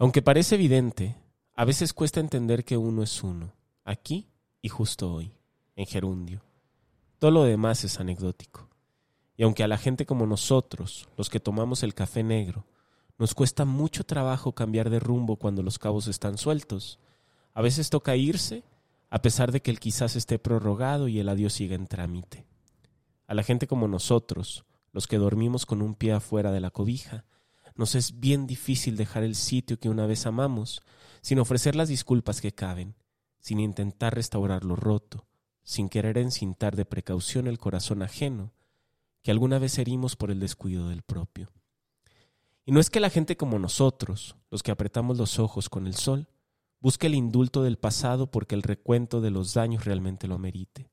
Aunque parece evidente, a veces cuesta entender que uno es uno, aquí y justo hoy, en gerundio. Todo lo demás es anecdótico. Y aunque a la gente como nosotros, los que tomamos el café negro, nos cuesta mucho trabajo cambiar de rumbo cuando los cabos están sueltos, a veces toca irse a pesar de que el quizás esté prorrogado y el adiós siga en trámite. A la gente como nosotros, los que dormimos con un pie afuera de la cobija, nos es bien difícil dejar el sitio que una vez amamos, sin ofrecer las disculpas que caben, sin intentar restaurar lo roto, sin querer encintar de precaución el corazón ajeno, que alguna vez herimos por el descuido del propio. Y no es que la gente como nosotros, los que apretamos los ojos con el sol, busque el indulto del pasado porque el recuento de los daños realmente lo amerite,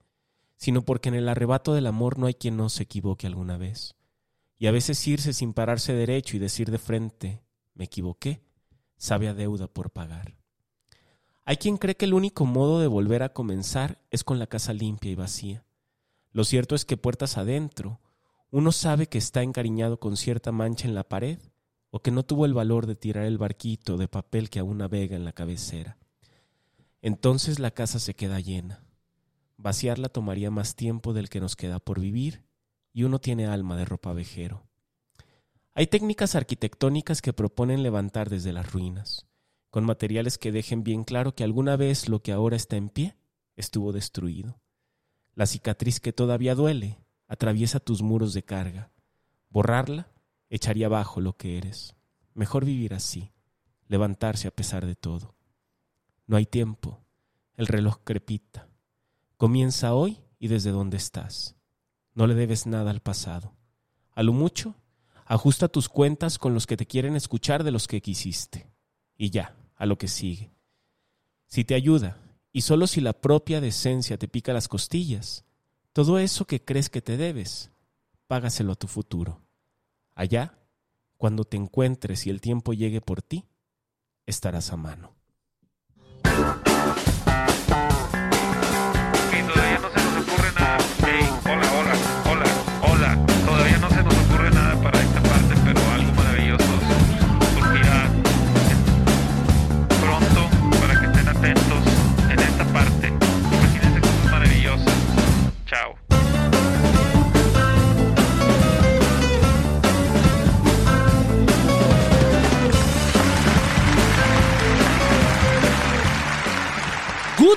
sino porque en el arrebato del amor no hay quien no se equivoque alguna vez. Y a veces irse sin pararse derecho y decir de frente, me equivoqué, sabe a deuda por pagar. Hay quien cree que el único modo de volver a comenzar es con la casa limpia y vacía. Lo cierto es que puertas adentro, uno sabe que está encariñado con cierta mancha en la pared o que no tuvo el valor de tirar el barquito de papel que aún navega en la cabecera. Entonces la casa se queda llena. Vaciarla tomaría más tiempo del que nos queda por vivir y uno tiene alma de ropa vejero. Hay técnicas arquitectónicas que proponen levantar desde las ruinas, con materiales que dejen bien claro que alguna vez lo que ahora está en pie estuvo destruido. La cicatriz que todavía duele atraviesa tus muros de carga. Borrarla echaría abajo lo que eres. Mejor vivir así, levantarse a pesar de todo. No hay tiempo, el reloj crepita. Comienza hoy y desde donde estás. No le debes nada al pasado. A lo mucho, ajusta tus cuentas con los que te quieren escuchar de los que quisiste. Y ya, a lo que sigue. Si te ayuda, y solo si la propia decencia te pica las costillas, todo eso que crees que te debes, págaselo a tu futuro. Allá, cuando te encuentres y el tiempo llegue por ti, estarás a mano.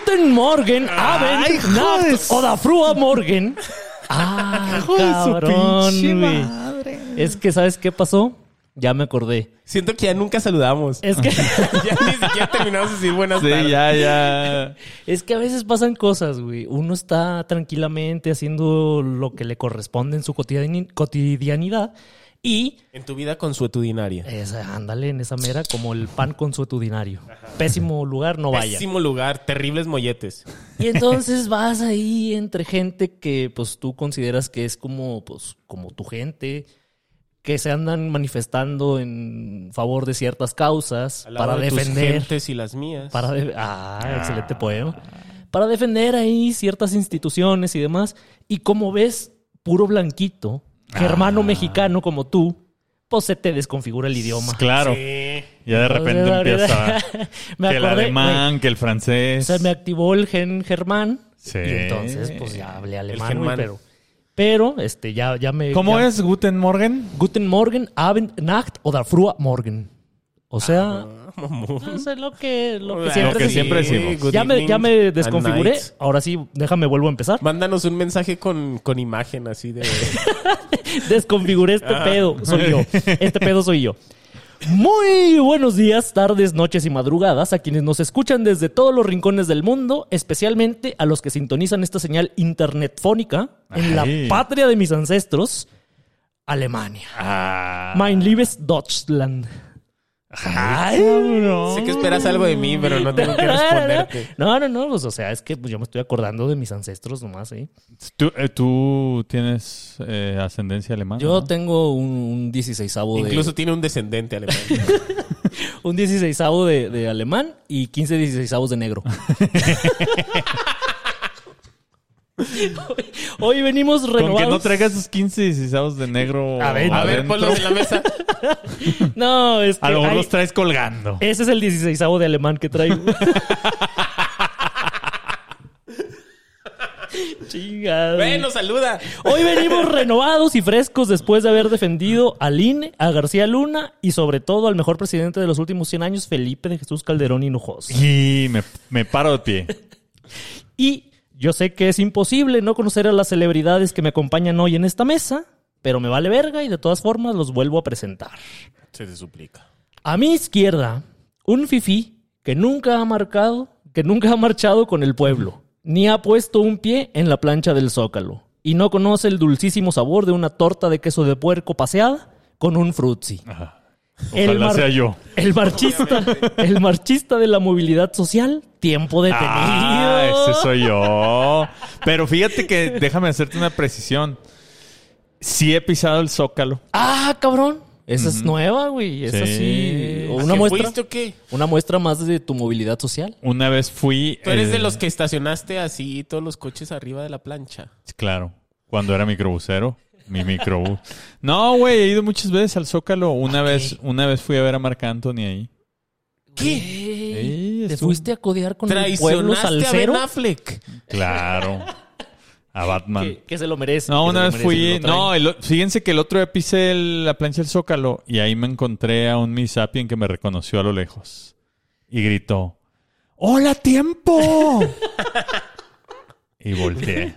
Guten Morgen, Abend, Nacht su- oder früher Morgen. Ah, su cabrón, pinche güey. madre. Es que, ¿sabes qué pasó? Ya me acordé. Siento que ya nunca saludamos. Es que, ya ni siquiera terminamos de decir buenas Sí, tardes. ya, ya. es que a veces pasan cosas, güey. Uno está tranquilamente haciendo lo que le corresponde en su cotidiani- cotidianidad y En tu vida consuetudinaria. es, ándale en esa mera como el pan consuetudinario. Pésimo lugar, no vaya. Pésimo lugar, terribles molletes. Y entonces vas ahí entre gente que pues tú consideras que es como pues como tu gente que se andan manifestando en favor de ciertas causas Al lado para de tus defender gentes y las mías. para de- ah, excelente poema. Para defender ahí ciertas instituciones y demás y como ves puro blanquito, germano mexicano como tú, pues se te desconfigura el idioma. Claro. Sí. Ya de repente Entonces, empieza me que el alemán, que el O francés. sea, me activó el gen germán. Sí. Y entonces, pues ya hablé alemán, güey, pero. Pero, este, ya, ya me. ¿Cómo ya- es Guten Morgen? Guten Morgen, Abend, Nacht oder früher Morgen. O sea, Mamón. no sé lo que, lo que siempre, Lo que se- siempre decimos. good Ya me, ya me desconfiguré. Ahora sí, déjame vuelvo a empezar. Mándanos un mensaje con, con imagen así de... Desconfiguré este Ah. pedo. Soy yo. Este pedo soy yo. Muy buenos días, tardes, noches y madrugadas a quienes nos escuchan desde todos los rincones del mundo, especialmente a los que sintonizan esta señal internetfónica en Ay. la patria de mis ancestros, Alemania. Ah. Mein liebes Deutschland. Ay, Sé que esperas algo de mí, pero no tengo que responderte. No, no, no, pues, o sea, es que pues, yo me estoy acordando de mis ancestros nomás, ¿eh? ¿Tú, eh, tú tienes eh, ascendencia alemana? Yo ¿no? tengo un, un 16 de... Incluso tiene un descendente alemán. Un 16 de, de alemán y 15 16 de negro. Hoy venimos Con que renovados. no traigas sus 15 16 de negro. A ver, A ver, ponlos en la mesa. No, es que A lo mejor hay- los traes colgando. ese es el 16 de alemán que traigo. Chingado. Bueno, saluda. Hoy venimos renovados y frescos después de haber defendido al INE, a García Luna y sobre todo al mejor presidente de los últimos 100 años, Felipe de Jesús Calderón Hinojosa. Y me, me paro de pie. Y yo sé que es imposible no conocer a las celebridades que me acompañan hoy en esta mesa, pero me vale verga y de todas formas los vuelvo a presentar. Se te suplica. A mi izquierda, un fifí que nunca ha marcado, que nunca ha marchado con el pueblo, ni ha puesto un pie en la plancha del zócalo, y no conoce el dulcísimo sabor de una torta de queso de puerco paseada con un frutzi. El Ojalá mar- sea yo. El marchista, el marchista de la movilidad social, tiempo detenido. Ah, ese soy yo. Pero fíjate que déjame hacerte una precisión. Sí he pisado el zócalo. Ah, cabrón. Esa es nueva, güey. Esa Sí. sí. O ¿A una qué muestra. fuiste o qué? Una muestra más de tu movilidad social. Una vez fui. Tú eres eh, de los que estacionaste así todos los coches arriba de la plancha. Claro. Cuando era microbusero. Mi microbús. No, güey, he ido muchas veces al Zócalo. Una vez, una vez fui a ver a Marc Anthony ahí. ¿Qué? Sí, ¿Te fuiste a codear con el pueblo Traicionaste a salsero? Ben Affleck. Claro. A Batman. Que, que se lo merece. No, una vez fui. No, el fíjense que el otro día pisé el- la plancha del Zócalo y ahí me encontré a un Misapien que me reconoció a lo lejos y gritó: ¡Hola, tiempo! y volteé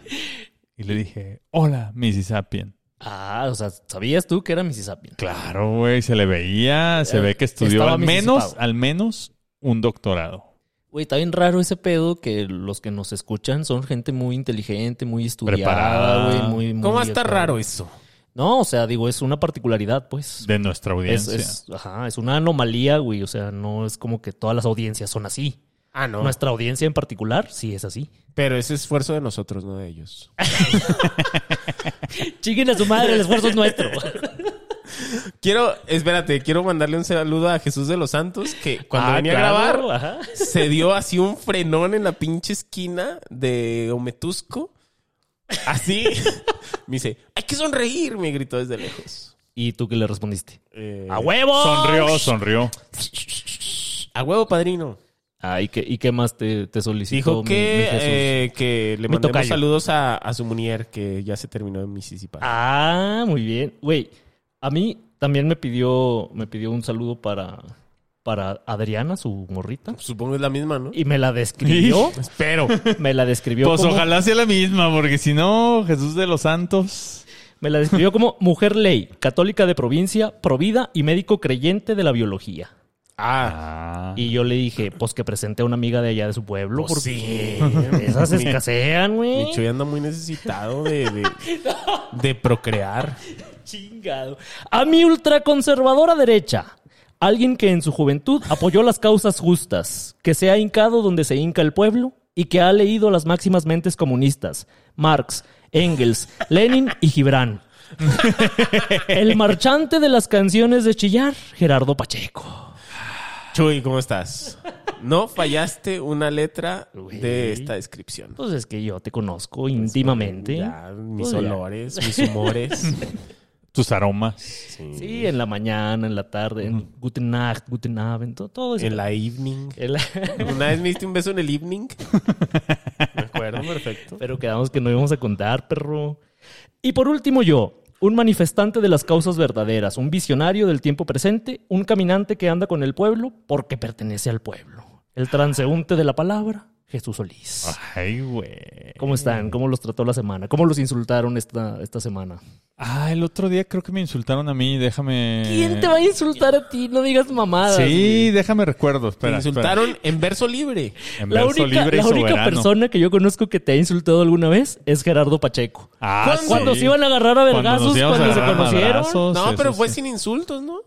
y le dije: ¡Hola, Mississippian! Ah, o sea, ¿sabías tú que era Mississippi? Claro, güey, se le veía, se ve que estudió al menos, al menos un doctorado. Güey, está bien raro ese pedo que los que nos escuchan son gente muy inteligente, muy estudiada, Preparada. güey, muy, muy ¿Cómo acá. raro eso? No, o sea, digo, es una particularidad, pues. De nuestra Es, audiencia. es- ajá, es una anomalía, güey. O sea, no es como que todas las audiencias son así. Ah, no. Nuestra audiencia en particular sí es así. Pero ese esfuerzo de nosotros, no de ellos. Chinguen a su madre, el esfuerzo es nuestro. Quiero, espérate, quiero mandarle un saludo a Jesús de los Santos que cuando Ah, venía claro, a grabar ajá. se dio así un frenón en la pinche esquina de Ometusco. Así. Me dice, hay que sonreír, me gritó desde lejos. ¿Y tú qué le respondiste? Eh, ¡A huevo! Sonrió, sonrió. A huevo, padrino. Ah, ¿y qué, y qué más te, te solicitó Dijo que, mi Jesús? eh, que le Mi mandemos tocayo. saludos a, a su munier que ya se terminó en Mississippi. Ah, muy bien. Güey, a mí también me pidió, me pidió un saludo para, para Adriana, su morrita. Supongo es la misma, ¿no? Y me la describió. Espero. me la describió Pues como... ojalá sea la misma, porque si no, Jesús de los Santos. Me la describió como mujer ley, católica de provincia, provida y médico creyente de la biología. Ah, Y yo le dije, pues que presente a una amiga de allá de su pueblo, Pues porque sí. esas escasean, güey. mi Chuy anda muy necesitado de, de, de procrear. Chingado. A mi ultraconservadora derecha. Alguien que en su juventud apoyó las causas justas, que se ha hincado donde se hinca el pueblo y que ha leído las máximas mentes comunistas, Marx, Engels, Lenin y Gibran. el marchante de las canciones de chillar, Gerardo Pacheco. Chuy, ¿cómo estás? No fallaste una letra de esta descripción. Pues es que yo te conozco íntimamente. Ya, mis Pues ya. olores, mis humores. Tus aromas. Sí. Sí, en la mañana, en la tarde, en Guten Nacht, Guten Abend, todo, todo eso. En la evening. En la- Una vez me diste un beso en el evening. Me acuerdo, perfecto. Pero quedamos que no íbamos a contar, perro. Y por último yo, un manifestante de las causas verdaderas, un visionario del tiempo presente, un caminante que anda con el pueblo porque pertenece al pueblo. El transeúnte de la palabra, Jesús Solís. Ay, güey. ¿Cómo están? ¿Cómo los trató la semana? ¿Cómo los insultaron esta, esta semana? Ah, el otro día creo que me insultaron a mí. Déjame. ¿Quién te va a insultar a ti? No digas mamadas. Sí, déjame recuerdo. Te Espera, insultaron en verso libre. En La verso única, libre y la única soberano. persona que yo conozco que te ha insultado alguna vez es Gerardo Pacheco. Ah, ¿Cuándo? sí. Cuando se iban a agarrar a vergazos, cuando, se conocieron. madrazos, No, eso pero fue sí. sin insultos, ¿no?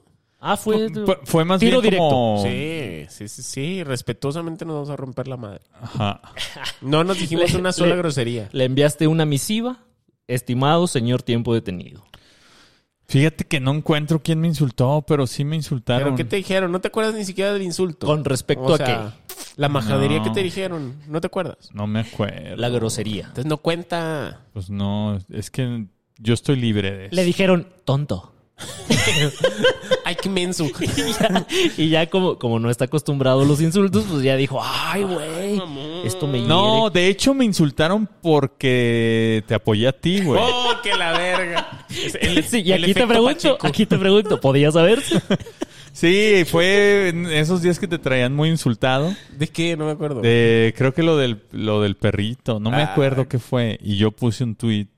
Ah, fue... Fue, fue más Tiro bien directo. como... Sí, sí, sí, sí. Respetuosamente nos vamos a romper la madre. Ajá. No nos dijimos Le- una sola le- grosería. Le enviaste una misiva. Estimado señor tiempo detenido. Fíjate que no encuentro quién me insultó, pero sí me insultaron. ¿Pero qué te dijeron? ¿No te acuerdas ni siquiera del insulto? ¿Con respecto O a sea, La majadería No. que te dijeron, ¿no te acuerdas? No me acuerdo. La grosería. Entonces no cuenta. Pues no, es que yo estoy libre de eso. Le dijeron tonto. Ay, qué menso. Y ya, y ya como, como no está acostumbrado a los insultos, pues ya dijo, ay, güey, esto me hiere. No, de hecho me insultaron porque te apoyé a ti, güey. ¡Oh, que la verga! El- Sí, y el aquí te pregunto, Pacheco. aquí te pregunto, ¿podía saberse? Sí, fue en esos días que te traían muy insultado. ¿De qué? No me acuerdo. De, creo que lo del, lo del perrito, no me Ah. acuerdo qué fue. Y yo puse un tweet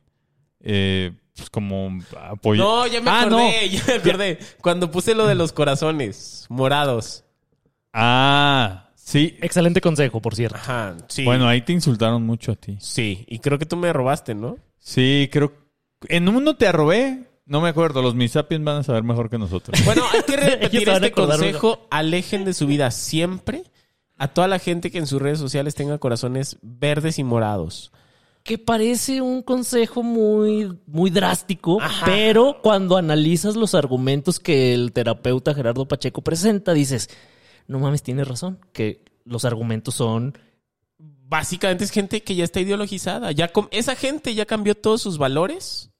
eh, pues como apoyo. No, ya me Ah, acordé, no. ya me acordé. Cuando puse lo de los corazones morados. Ah, sí. Excelente consejo, por cierto. Ajá, sí. Bueno, ahí te insultaron mucho a ti. Sí, y creo que tú me robaste, ¿no? Sí, creo. En uno te arrobé. No me acuerdo. Los misapiens van a saber mejor que nosotros. Bueno, hay que repetir este consejo. Alejen de su vida siempre a toda la gente que en sus redes sociales tenga corazones verdes y morados. Que parece un consejo muy, muy drástico, Ajá. pero cuando analizas los argumentos que el terapeuta Gerardo Pacheco presenta, dices, no mames, tienes razón, que los argumentos son... Básicamente es gente que ya está ideologizada. Ya com- esa gente ya cambió todos sus valores.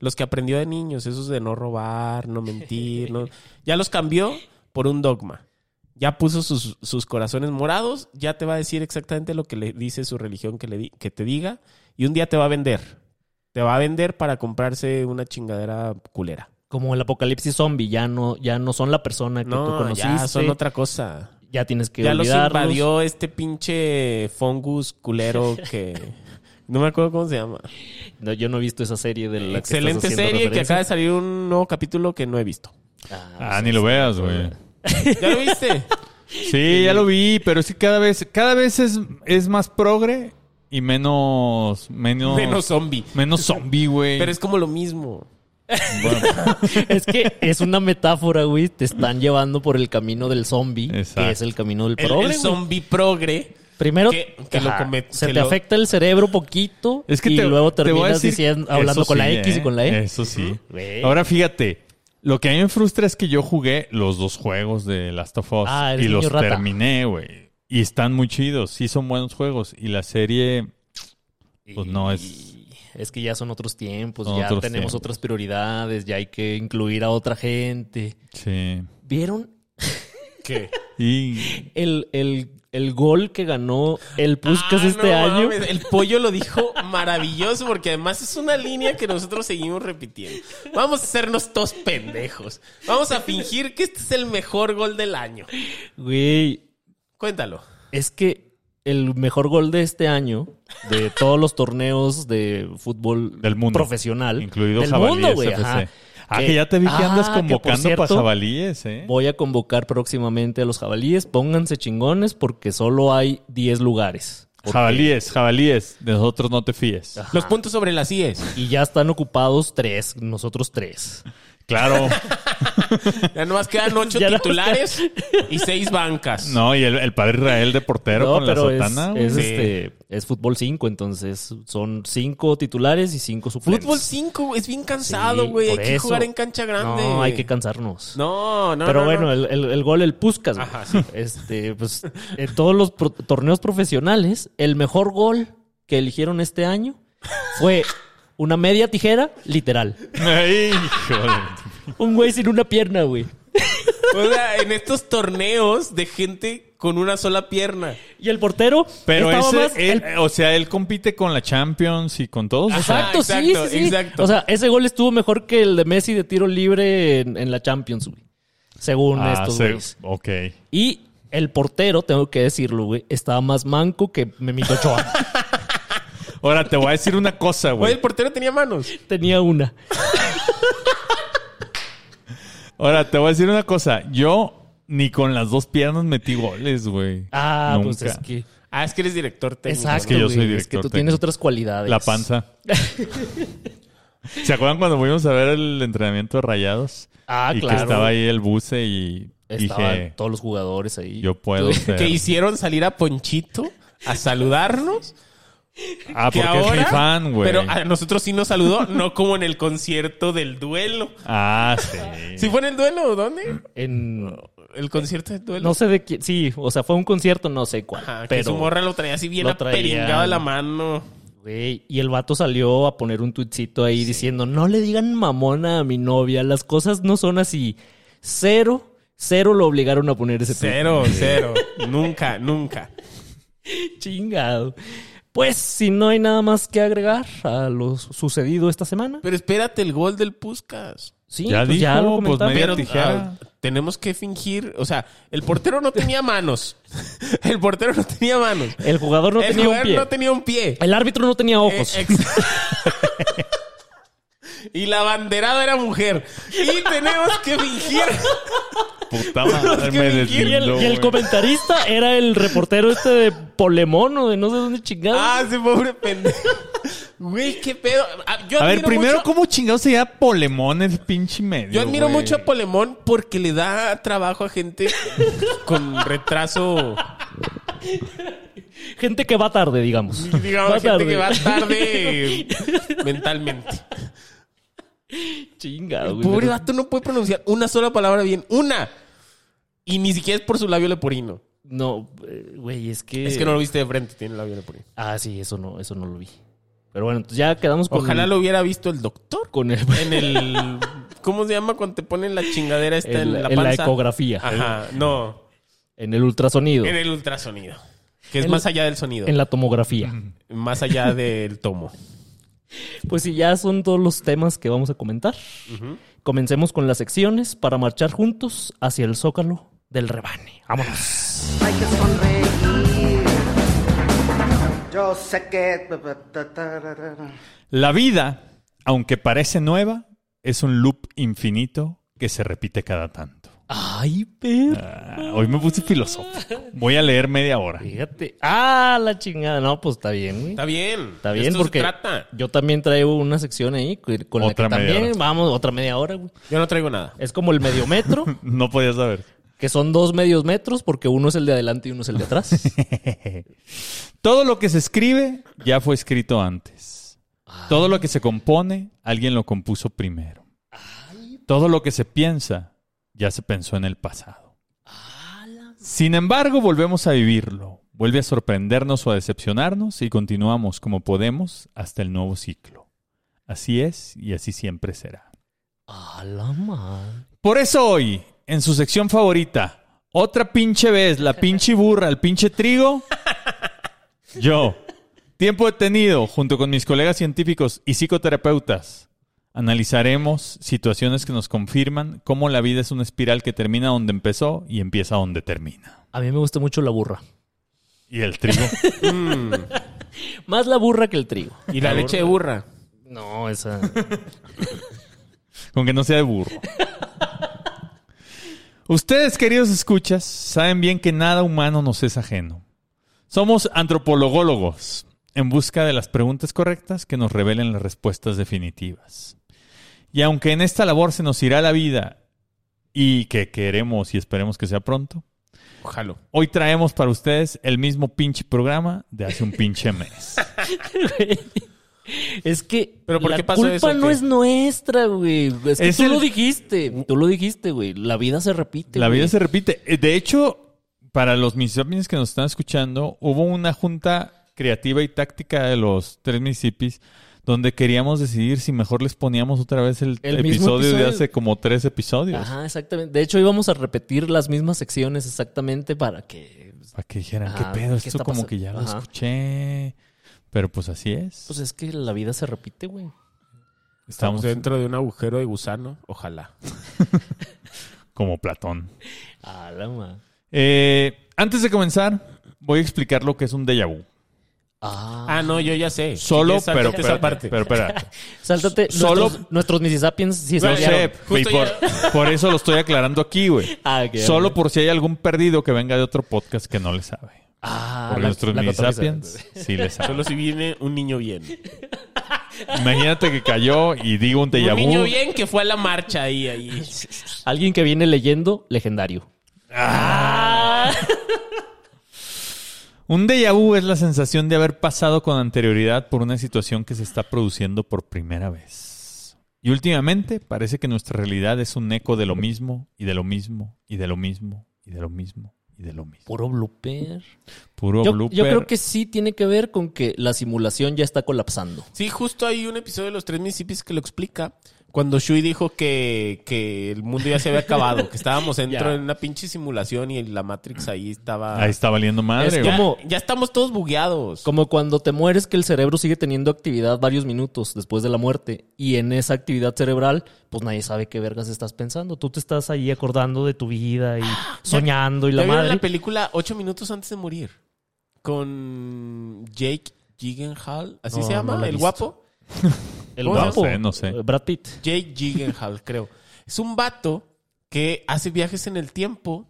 Los que aprendió de niños, esos de no robar, no mentir, no, ya los cambió por un dogma. Ya puso sus, sus corazones morados, ya te va a decir exactamente lo que le dice su religión que, le di- que te diga, y un día te va a vender. Te va a vender para comprarse una chingadera culera. Como el apocalipsis zombie, ya no, ya no son la persona que tú No, conociste. ya son otra cosa. Ya tienes que Ya los olvidarlos. invadió este pinche fungus culero que... No me acuerdo cómo se llama. No, yo no he visto esa serie de la que Excelente serie que acaba de salir un nuevo capítulo que no he visto. Ah, ni lo veas, güey. ¿Ya lo viste? Sí, ya lo vi, pero que cada vez, cada vez es, es más progre y menos, menos, Menos zombie. menos zombie, güey. Pero es como lo mismo. Bueno, Es que es una metáfora, güey. Te están llevando por el camino del zombie, Exacto. que es el camino del El, progre, el güey. zombie progre. Primero que- que lo ajá, comet- se que te lo- afecta el cerebro poquito es que y te, luego terminas diciendo, hablando con la X y ¿eh? con la E. Eso sí. Ahora fíjate, lo que a mí me frustra es que yo jugué los dos juegos de Last of Us Ah, y los rata. terminé, güey. Y están muy chidos, sí son buenos juegos. Y la serie, pues no es... Es que ya son otros tiempos, Son ya otros tenemos tiempos. otras prioridades, ya hay que incluir a otra gente. Sí. ¿Vieron ¿Qué? Y el, el, el gol que ganó el Puskas Ah, este no año? mames, El pollo lo dijo maravilloso porque además es una línea que nosotros seguimos repitiendo. Vamos a hacernos todos pendejos. Vamos a fingir que este es el mejor gol del año. Güey, Cuéntalo. es que el mejor gol de este año, de todos los torneos de fútbol Del mundo. profesional, incluido del Jabalíes mundo, güey, ajá. Ah, que ya te vi que Ah, andas convocando para jabalíes, ¿eh? Voy a convocar próximamente a los jabalíes. Pónganse chingones porque solo hay 10 lugares. Porque- Jabalíes, jabalíes. De nosotros no te fíes. Ajá. Los puntos sobre las IES. Y ya están ocupados tres, nosotros tres. Claro. Ya nomás quedan ocho Ya titulares y seis bancas. No, y el, el padre Israel de portero No, con la pero es, sotana. güey. es, Sí. este, es fútbol 5, entonces son 5 titulares y 5 suplentes. Fútbol 5 es bien cansado, Sí, güey. Hay que eso. jugar en cancha grande. No, hay que cansarnos. No, no, Pero no, bueno, no. El, el- el gol, el Puskas. güey. Ajá, sí. Este, pues, en todos los pro- torneos profesionales, el mejor gol que eligieron este año fue una media tijera, literal. Ay, hijo de- Un güey sin una pierna, güey. O sea, en estos torneos de gente con una sola pierna. Y el portero Pero ese, más- él- el- o sea, él compite con la Champions y con todos. Ajá. Exacto, sí, exacto, sí, sí. exacto. O sea, ese gol estuvo mejor que el de Messi de tiro libre en, en la Champions, güey. Según Ah, estos se- güeyes. Ok. Y el portero, tengo que decirlo, güey, estaba más manco que Memito Ochoa. Ahora te voy a decir una cosa, Güey, güey. el portero tenía manos. Tenía una. Ahora te voy a decir una cosa. Yo ni con las dos piernas metí goles, güey. Ah, Nunca. pues es que... Ah, es que eres director técnico. Exacto, que yo güey, soy Es que director tú tienes otras cualidades. La panza. ¿Se acuerdan cuando fuimos a ver el entrenamiento de Rayados? Ah, y claro. que estaba ahí el buce y Estaban dije, todos los jugadores ahí. yo puedo ser. Que hicieron salir a Ponchito a saludarnos Ah, Que porque es mi fan, güey. Pero a nosotros sí nos saludó, no como en el concierto del duelo. Ah, sí. ¿Sí fue en el duelo? ¿Dónde? En... El concierto del duelo. No sé de quién. Sí, o sea, fue un concierto, no sé cuál. Ajá, que pero, su morra lo traía así bien aperingado de la mano. güey, y el vato salió a poner un tuitcito ahí diciendo: No le digan mamona a mi novia, las cosas no son así. Cero, cero lo obligaron a poner ese tuit. Cero, cero. nunca, nunca. Chingado. Pues, si no hay nada más que agregar a lo sucedido esta semana. Pero espérate el gol del Puskas. Sí, Ya pues ya lo pues, media tijera. ah, tenemos que fingir, o sea, el portero no tenía manos. El portero no tenía manos. El jugador no el tenía un jugador pie. no tenía un pie. El árbitro no tenía ojos. Eh, ex- y la banderada era mujer. Y tenemos que fingir. Puta madre, que me fingir. Y el, deslindó, y el güey. comentarista era el reportero este de Polemón o de no sé dónde chingado. Ah, ese pobre pendejo. Güey, qué pedo. Ah, Yo A ver, admiro primero, mucho- ¿cómo chingado se llama Polemón el pinche medio? Yo admiro güey? mucho a Polemón porque le da trabajo a gente con retraso. Gente que va tarde, digamos. Digamos, Va gente tarde. que va tarde mentalmente. Chingado, güey. Pobre vato no puede pronunciar una sola palabra bien. ¡Una! Y ni siquiera es por su labio leporino. No, eh, güey, es que... Es que no lo viste de frente, tiene el labio leporino. Ah, sí, eso no, eso no lo vi. Pero bueno, entonces ya quedamos con... Ojalá lo hubiera visto el doctor. Con el... En el... ¿Cómo se llama cuando te ponen la chingadera esta en, en, la en la panza? ecografía. Ajá, no. En el ultrasonido. En el ultrasonido. Que es En más la- allá del sonido. En la tomografía. Más allá del tomo. Pues sí, ya son todos los temas que vamos a comentar. Comencemos con las secciones para marchar juntos hacia el zócalo del rebane. Vámonos. Hay que sonreír. Yo sé que. La vida, aunque parece nueva, es un loop infinito que se repite cada tanto. Ay, perro. Ah, hoy me puse filosófico. Voy a leer media hora. Fíjate. Ah, la chingada. No, pues está bien, güey. Está bien. Está bien Esto porque se trata. yo también traigo una sección ahí con con la Otra que media también hora. vamos otra media hora, güey. Yo no traigo nada. Es como el medio metro, No podía saber. Que son dos medios metros porque uno es el de adelante y uno es el de atrás. Todo lo que se escribe ya fue escrito antes. Todo lo que se compone, alguien lo compuso primero. Todo lo que se piensa, ya se pensó en el pasado. Sin embargo, volvemos a vivirlo. Vuelve a sorprendernos o a decepcionarnos y continuamos como podemos hasta el nuevo ciclo. Así es y así siempre será. A la madre. Por eso hoy, en su sección favorita, otra pinche vez, la pinche burra, el pinche trigo, yo, tiempo detenido, junto con mis colegas científicos y psicoterapeutas, analizaremos situaciones que nos confirman cómo la vida es una espiral que termina donde empezó y empieza donde termina. A mí me gusta mucho la burra. Y el trigo. Mm. Más la burra que el trigo. Y la leche de burra. No, esa. con que no sea de burro. Ustedes, queridos escuchas, saben bien que nada humano nos es ajeno. Somos antropologólogos en busca de las preguntas correctas que nos revelen las respuestas definitivas. Y aunque en esta labor se nos irá la vida y que queremos y esperemos que sea pronto, Ojalá. hoy traemos para ustedes el mismo pinche programa de hace un pinche mes. Es que ¿Pero por la qué culpa eso, no qué? es nuestra, güey. Es que Es tú el- lo dijiste. Tú lo dijiste, güey. La vida se repite. La güey. vida se repite. Eh, De hecho, para los Mississippis que nos están escuchando, hubo una junta creativa y táctica de los tres Mississippis donde queríamos decidir si mejor les poníamos otra vez el, El mismo episodio, de episodio. hace como tres episodios. Ajá, exactamente. De hecho, íbamos a repetir las mismas secciones exactamente para que. Para que dijeran, Ajá, ¿qué pedo? ¿qué Esto está como pasando? que ya lo Ajá. escuché. Pero pues así es. Pues es que la vida se repite, güey. Estamos Estamos dentro de un agujero de gusano. Ojalá. como Platón. A la ma. Eh, antes de comenzar, voy a explicar lo que es un déjà vu. Ah. Ah, no, yo ya sé. Solo, quieres, pero, sáltate pero, esa parte. pero, espera. Sáltate. Solo- Nuestros, nuestros Mississippians sí No sé, y por, por eso lo estoy aclarando aquí, güey. Ah, ok, Solo ok. por si hay algún perdido que venga de otro podcast que no le sabe. Ah, Porque la- nuestros la minisapiens sí le saben. Solo si viene un niño bien. Imagínate que cayó y digo un déjà Un niño bien que fue a la marcha ahí, ahí. Alguien que viene leyendo, legendario. Ah. Un déjà vu es la sensación de haber pasado con anterioridad por una situación que se está produciendo por primera vez. Y últimamente parece que nuestra realidad es un eco de lo mismo y de lo mismo y de lo mismo y de lo mismo y de lo mismo. Puro blooper. Puro Yo, blooper. yo creo que sí tiene que ver con que la simulación ya está colapsando. Sí, justo hay un episodio de los tres municipios que lo explica. Cuando Shui dijo que, que el mundo ya se había acabado, que estábamos dentro de una pinche simulación y la Matrix ahí estaba. Ahí está valiendo madre, Es. Ya, como- ya estamos todos bugueados. Como cuando te mueres que el cerebro sigue teniendo actividad varios minutos después de la muerte. Y en esa actividad cerebral, pues nadie sabe qué vergas estás pensando. Tú te estás ahí acordando de tu vida y soñando y la ¿Ya vieron madre. la película Ocho minutos antes de morir? Con Jake Gyllenhaal, ¿así No, se llama? no ¿El visto. guapo? El ¿Cómo se guapo. No sé, no sé. Brad Pitt. Jake Gyllenhaal, creo. Es un vato que hace viajes en el tiempo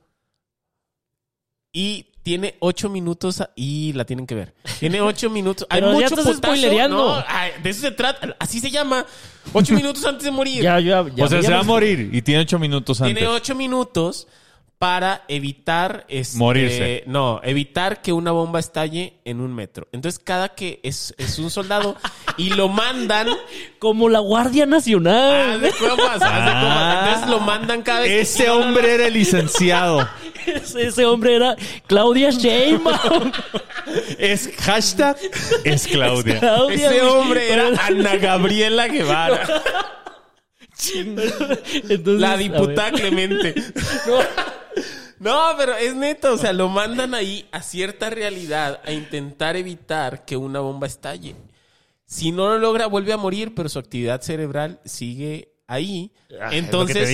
y tiene ocho minutos a- y la tienen que ver. Tiene ocho minutos. Hay Pero ya mucho estás putazo. spoilereando. No, ay, de eso se trata. Así se llama. Ocho minutos antes de morir. Ya, ya, ya. o sea, ya se va a morir y tiene ocho minutos antes. Tiene ocho minutos para evitar este, Morirse. No, evitar que una bomba estalle en un metro. Entonces, cada que es, es un soldado y lo mandan. Como la Guardia Nacional. de haz de Ah. cuentas. Entonces lo mandan cada vez. Ese hombre era el licenciado. Ese, ese hombre era Claudia Sheinbaum. es hashtag es Claudia. Claudia, Ese hombre era Ana Gabriela Guevara, Entonces, la diputada. Clemente. No, pero es neta, o sea, lo mandan ahí a cierta realidad a intentar evitar que una bomba estalle. Si no lo logra, vuelve a morir, pero su actividad cerebral sigue ahí. Ah, Entonces,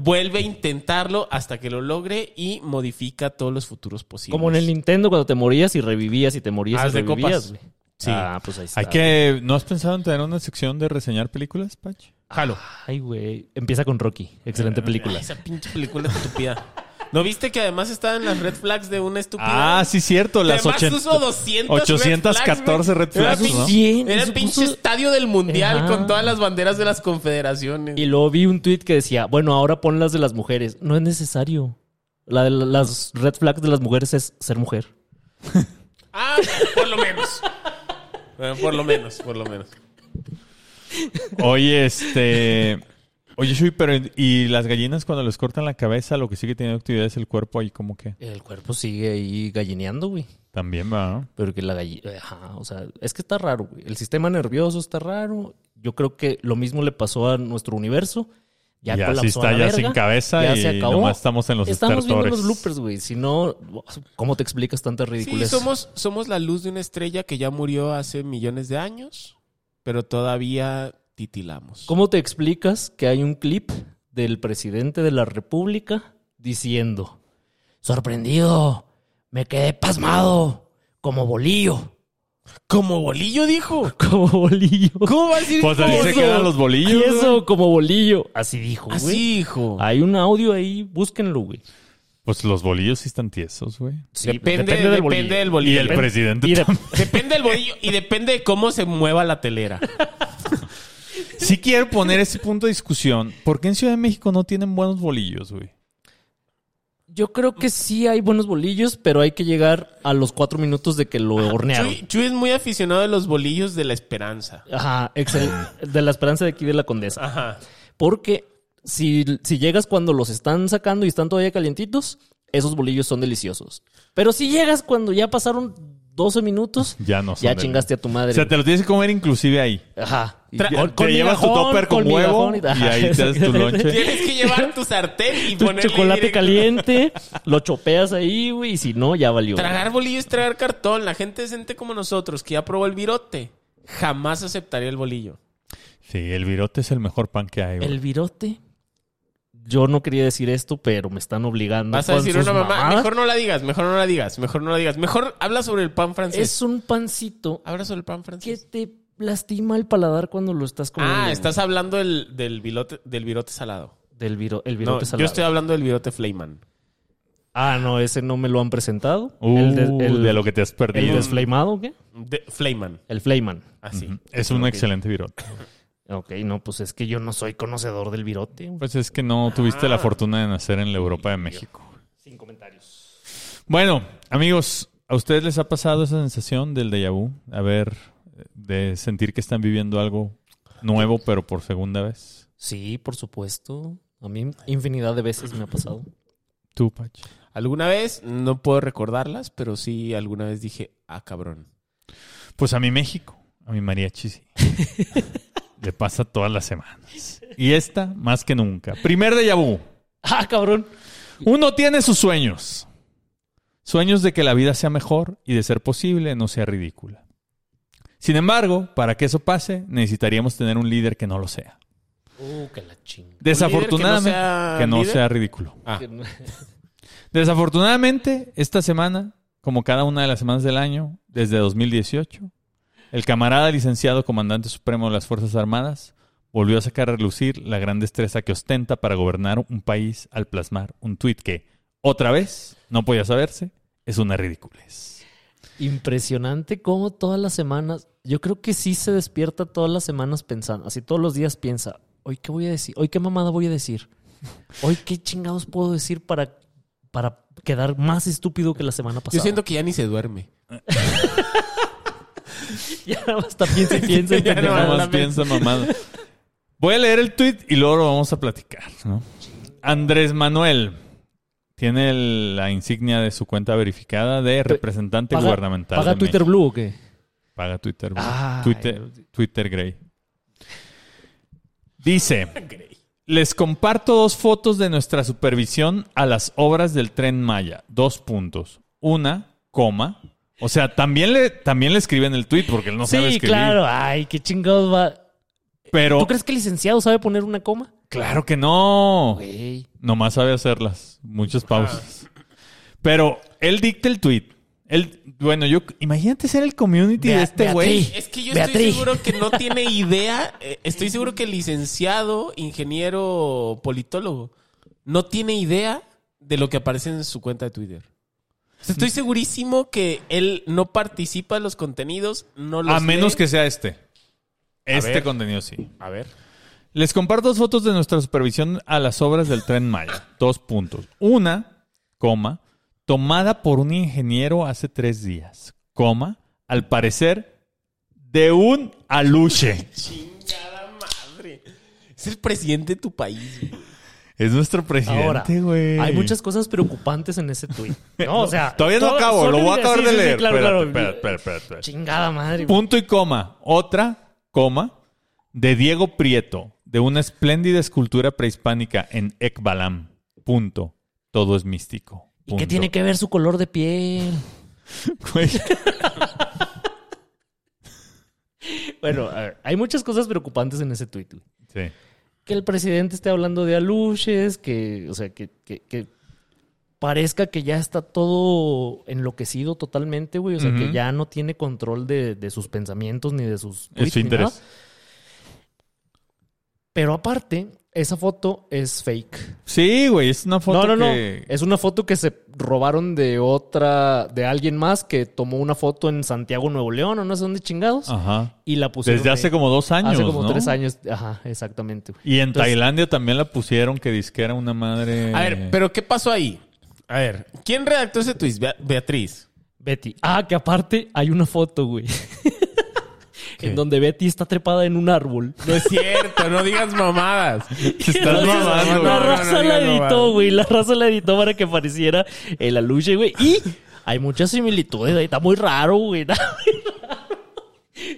vuelve a intentarlo hasta que lo logre y modifica todos los futuros posibles. Como en el Nintendo cuando te morías y revivías y te morías Haz y de revivías. copas. güey. Sí. Ah, pues ahí está. Hay que... ¿No has pensado en tener una sección de reseñar películas, Pach? Jalo. Ay, güey. Empieza con Rocky. Excelente película. Esa pinche película estúpida. ¿No viste que además estaba en las red flags de una estúpida? Ah, sí, cierto. Las Además 80 puso 200 814 red Era flags, pinche- ¿no? Bien, Era el pinche puso- estadio del mundial Ajá. con todas las banderas de las confederaciones. Y luego vi un tweet que decía, bueno, ahora pon las de las mujeres. No es necesario. La de la- las red flags de las mujeres es ser mujer. Ah, por lo menos. Bueno, por lo menos, por lo menos. Oye, este... Oye, Shui, pero ¿y las gallinas cuando les cortan la cabeza lo que sigue teniendo actividad es el cuerpo ahí como que? El cuerpo sigue ahí gallineando, güey. También va, ¿no? Pero que la gallina... Ajá, o sea, es que está raro, güey. El sistema nervioso está raro. Yo creo que lo mismo le pasó a nuestro universo. Ya, Ya, colapsó sí está la ya verga. sin cabeza Ya y se acabó. nomás estamos en los Estamos viendo los bloopers, güey. Si no, ¿cómo te explicas tanta Sí, ridiculez? somos, somos la luz de una estrella que ya murió hace millones de años, pero todavía titilamos. ¿Cómo te explicas que hay un clip del presidente de la República diciendo, sorprendido, me quedé pasmado, como bolillo, Como bolillo dijo. como bolillo. ¿Cómo va a decir Pues ahí se quedan los bolillos. Y güey. eso, como bolillo. Así dijo, güey. Así dijo. Hay un audio ahí, búsquenlo, güey. Pues los bolillos sí están tiesos, güey. Sí, depende, depende del bolillo. Y el Depende- presidente Y de- también. Depende del bolillo y depende de cómo se mueva la telera. Sí quiero poner ese punto de discusión. ¿Por qué en Ciudad de México no tienen buenos bolillos, güey? Yo creo que sí hay buenos bolillos, pero hay que llegar a los cuatro minutos de que lo hornearon. Chuy, Chuy es muy aficionado de los bolillos de la esperanza. Ajá, excel- de la esperanza de aquí de la condesa. Ajá. Porque si, si llegas cuando los están sacando y están todavía calientitos, esos bolillos son deliciosos. Pero si llegas cuando ya pasaron 12 minutos, Ya no ya chingaste a tu madre. O sea, te lo tienes que comer inclusive ahí. Ajá. Tra- con- te con llevas tu topper con huevo migajón y ahí te das tu lonche. Tienes que llevar tu sartén y Tu ponerle chocolate directo. caliente, lo chopeas ahí, güey, y si no, ya valió. Tragar bolillo es tragar cartón. La gente decente como nosotros, que ya probó el virote, jamás aceptaría el bolillo. Sí, el virote es el mejor pan que hay, güey. El virote. Yo no quería decir esto, pero me están obligando. Vas a decir una mamá, mamadas. mejor no la digas, mejor no la digas, mejor no la digas. Mejor habla sobre el pan francés. Es un pancito Habla sobre el pan que francés. te lastima el paladar cuando lo estás comiendo. Ah, estás hablando del, del, vilote, del virote salado. Del viro- el No, virote yo salado. estoy hablando del virote Flayman. Ah, no, ese no me lo han presentado. Uh, el de, el- de lo que te has ¿El perdido. desflamado o qué? De, Flayman, El Flayman. así. Ujú. Es un excelente virote. Ok, no, pues es que yo no soy conocedor del virote. Pues es que no tuviste Ah. la fortuna de nacer en la Europa de México. Sin comentarios. Bueno, amigos, ¿A ustedes les ha pasado esa sensación del déjà vu? A ver, de sentir que están viviendo algo nuevo, pero por segunda vez. Sí, por supuesto. A mí infinidad de veces me ha pasado. Tú, Pach. Alguna vez, no puedo recordarlas, pero sí alguna vez dije, ah, cabrón. Pues a mi México, a mi mariachi, sí. Le pasa todas las semanas. Y esta, más que nunca. Primer déjà vu. Ah, cabrón. Uno tiene sus sueños. Sueños de que la vida sea mejor y de ser posible no sea ridícula. Sin embargo, para que eso pase, necesitaríamos tener un líder que no lo sea. Uh, que la chinga. Desafortunadamente, sea que no sea ridículo. Ah, Desafortunadamente, esta semana, como cada una de las semanas del año, desde 2018, el camarada licenciado comandante supremo de las Fuerzas Armadas volvió a sacar a relucir la gran destreza que ostenta para gobernar un país al plasmar un tuit que, otra vez, no podía saberse, es una ridiculez. Impresionante cómo todas las semanas, yo creo que sí se despierta todas las semanas pensando, así todos los días piensa, hoy qué voy a decir, hoy qué mamada voy a decir, hoy qué chingados puedo decir para, para quedar más estúpido que la semana pasada. yo siento que ya ni se duerme. ya nada más está piensa y piensa Ya. Nada más piensa mamada. Voy a leer el tweet y luego lo vamos a platicar. ¿no? Andrés Manuel tiene el- la insignia de su cuenta verificada de representante ¿Paga- gubernamental. ¿Paga de Twitter México. Blue o qué? Paga Twitter. Blue. Ay. Twitter, Twitter Grey. Dice, les comparto dos fotos de nuestra supervisión a las obras del Tren Maya. Dos puntos. Una, coma. O sea, también le, también le escriben el tweet porque él no sabe sí, escribir. claro. Ay, qué chingados va. Pero, ¿Tú crees que el licenciado sabe poner una coma? claro que no. Güey. Nomás sabe hacerlas. Muchas pausas. Pero él dicta el tweet. Él, bueno, yo, imagínate ser el community Bea- de este güey. Beatriz. Es que yo Beatriz. estoy seguro que no tiene idea. eh, Estoy seguro que el licenciado, ingeniero, politólogo, no tiene idea de lo que aparece en su cuenta de Twitter. Estoy segurísimo que él no participa en los contenidos, no los A menos lee. que sea este. Este ver. contenido sí. A ver. Les comparto dos fotos de nuestra supervisión a las obras del Tren Maya. Dos puntos. Una, coma, tomada por un ingeniero hace tres días, coma, al parecer, de un aluche. Chingada madre. Es el presidente de tu país. güey. Es nuestro presidente, güey. hay muchas cosas preocupantes en ese tweet. No, o sea. Todavía no acabo, lo voy a acabar Sí, de sí, sí, leer. claro, Espérate, claro. espérate, espérate. Chingada madre. Punto y coma. Otra, coma, de Diego Prieto, de una espléndida escultura prehispánica en Ekbalam. Punto. Todo es místico. ¿Y qué tiene que ver su color de piel? Güey, Bueno, a ver, hay muchas cosas preocupantes en ese tweet. güey. Sí. Que el presidente esté hablando de aluches, que, o sea, que, que- que parezca que ya está todo enloquecido totalmente, güey. O sea, que ya no tiene control de, de sus pensamientos ni de sus tweets. Es interés. Pero aparte, esa foto es fake. Sí, güey, es una foto no, no, que... no. Es una foto que se robaron de otra, de alguien más que tomó una foto en Santiago, Nuevo León, o no sé dónde chingados. Ajá. Y la pusieron. Desde hace ahí. como dos años, Hace como ¿no? tres años. Ajá, exactamente. güey. Y en Entonces- Tailandia también la pusieron que disque era una madre... A ver, pero ¿qué pasó ahí? A ver, ¿quién redactó ese tweet? Bea- Beatriz. Betty. Ah, que aparte hay una foto, güey. en donde Betty está trepada en un árbol. No es cierto, no digas mamadas. Estás La- mamando, La no, raza no la editó, güey. La raza la editó para que pareciera el aluche, güey. Y hay muchas similitudes ahí. Está muy raro, güey. Está muy raro.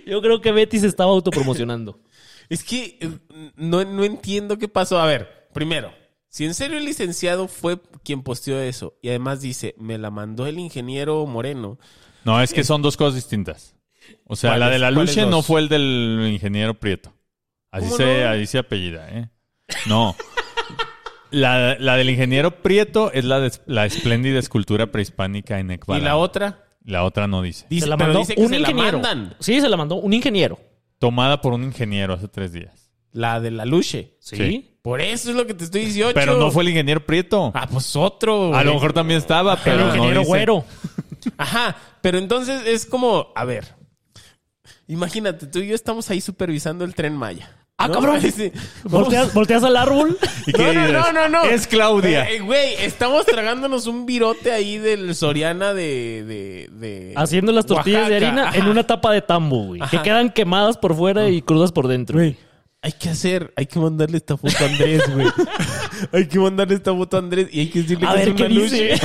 Yo creo que Betty se estaba autopromocionando. Es que eh, no, no entiendo qué pasó. A ver, primero, si en serio el licenciado fue quien posteó eso y además dice, me la mandó el ingeniero Moreno. No, es que son dos cosas distintas. O sea, la de la ¿Cuáles lucha no fue el del ingeniero Prieto. Así ¿Cómo se, no? así se apellida, ¿eh? No. La, la del ingeniero Prieto es la, de, la espléndida escultura prehispánica en Ecuador. Y la otra La otra no dice. dice, se la mandó dice que un se la ingeniero. mandan. Sí, se la mandó un ingeniero. Tomada por un ingeniero hace tres días. La de la luche. Sí. Sí. Por eso es lo que te estoy diciendo. Pero no fue el ingeniero Prieto. Ah, pues otro. A lo mejor también estaba, pero el no ingeniero dice. güero. Ajá, pero entonces es como, a ver, imagínate, tú y yo estamos ahí supervisando el tren Maya. ¡Ah, ¿no? cabrón! Sí. Volteas, volteas al árbol. ¿Y No, qué no, no, no, no. Es Claudia. Eh, Güey, estamos tragándonos un virote ahí del Soriana de... de, de Haciendo las tortillas de harina Ajá. en una tapa de tambo, güey. Que quedan quemadas por fuera y crudas por dentro. Güey, hay que hacer, hay que mandarle esta foto a Andrés, güey. hay que mandarle esta foto a Andrés y hay que decirle A que ver es qué una dice. luche.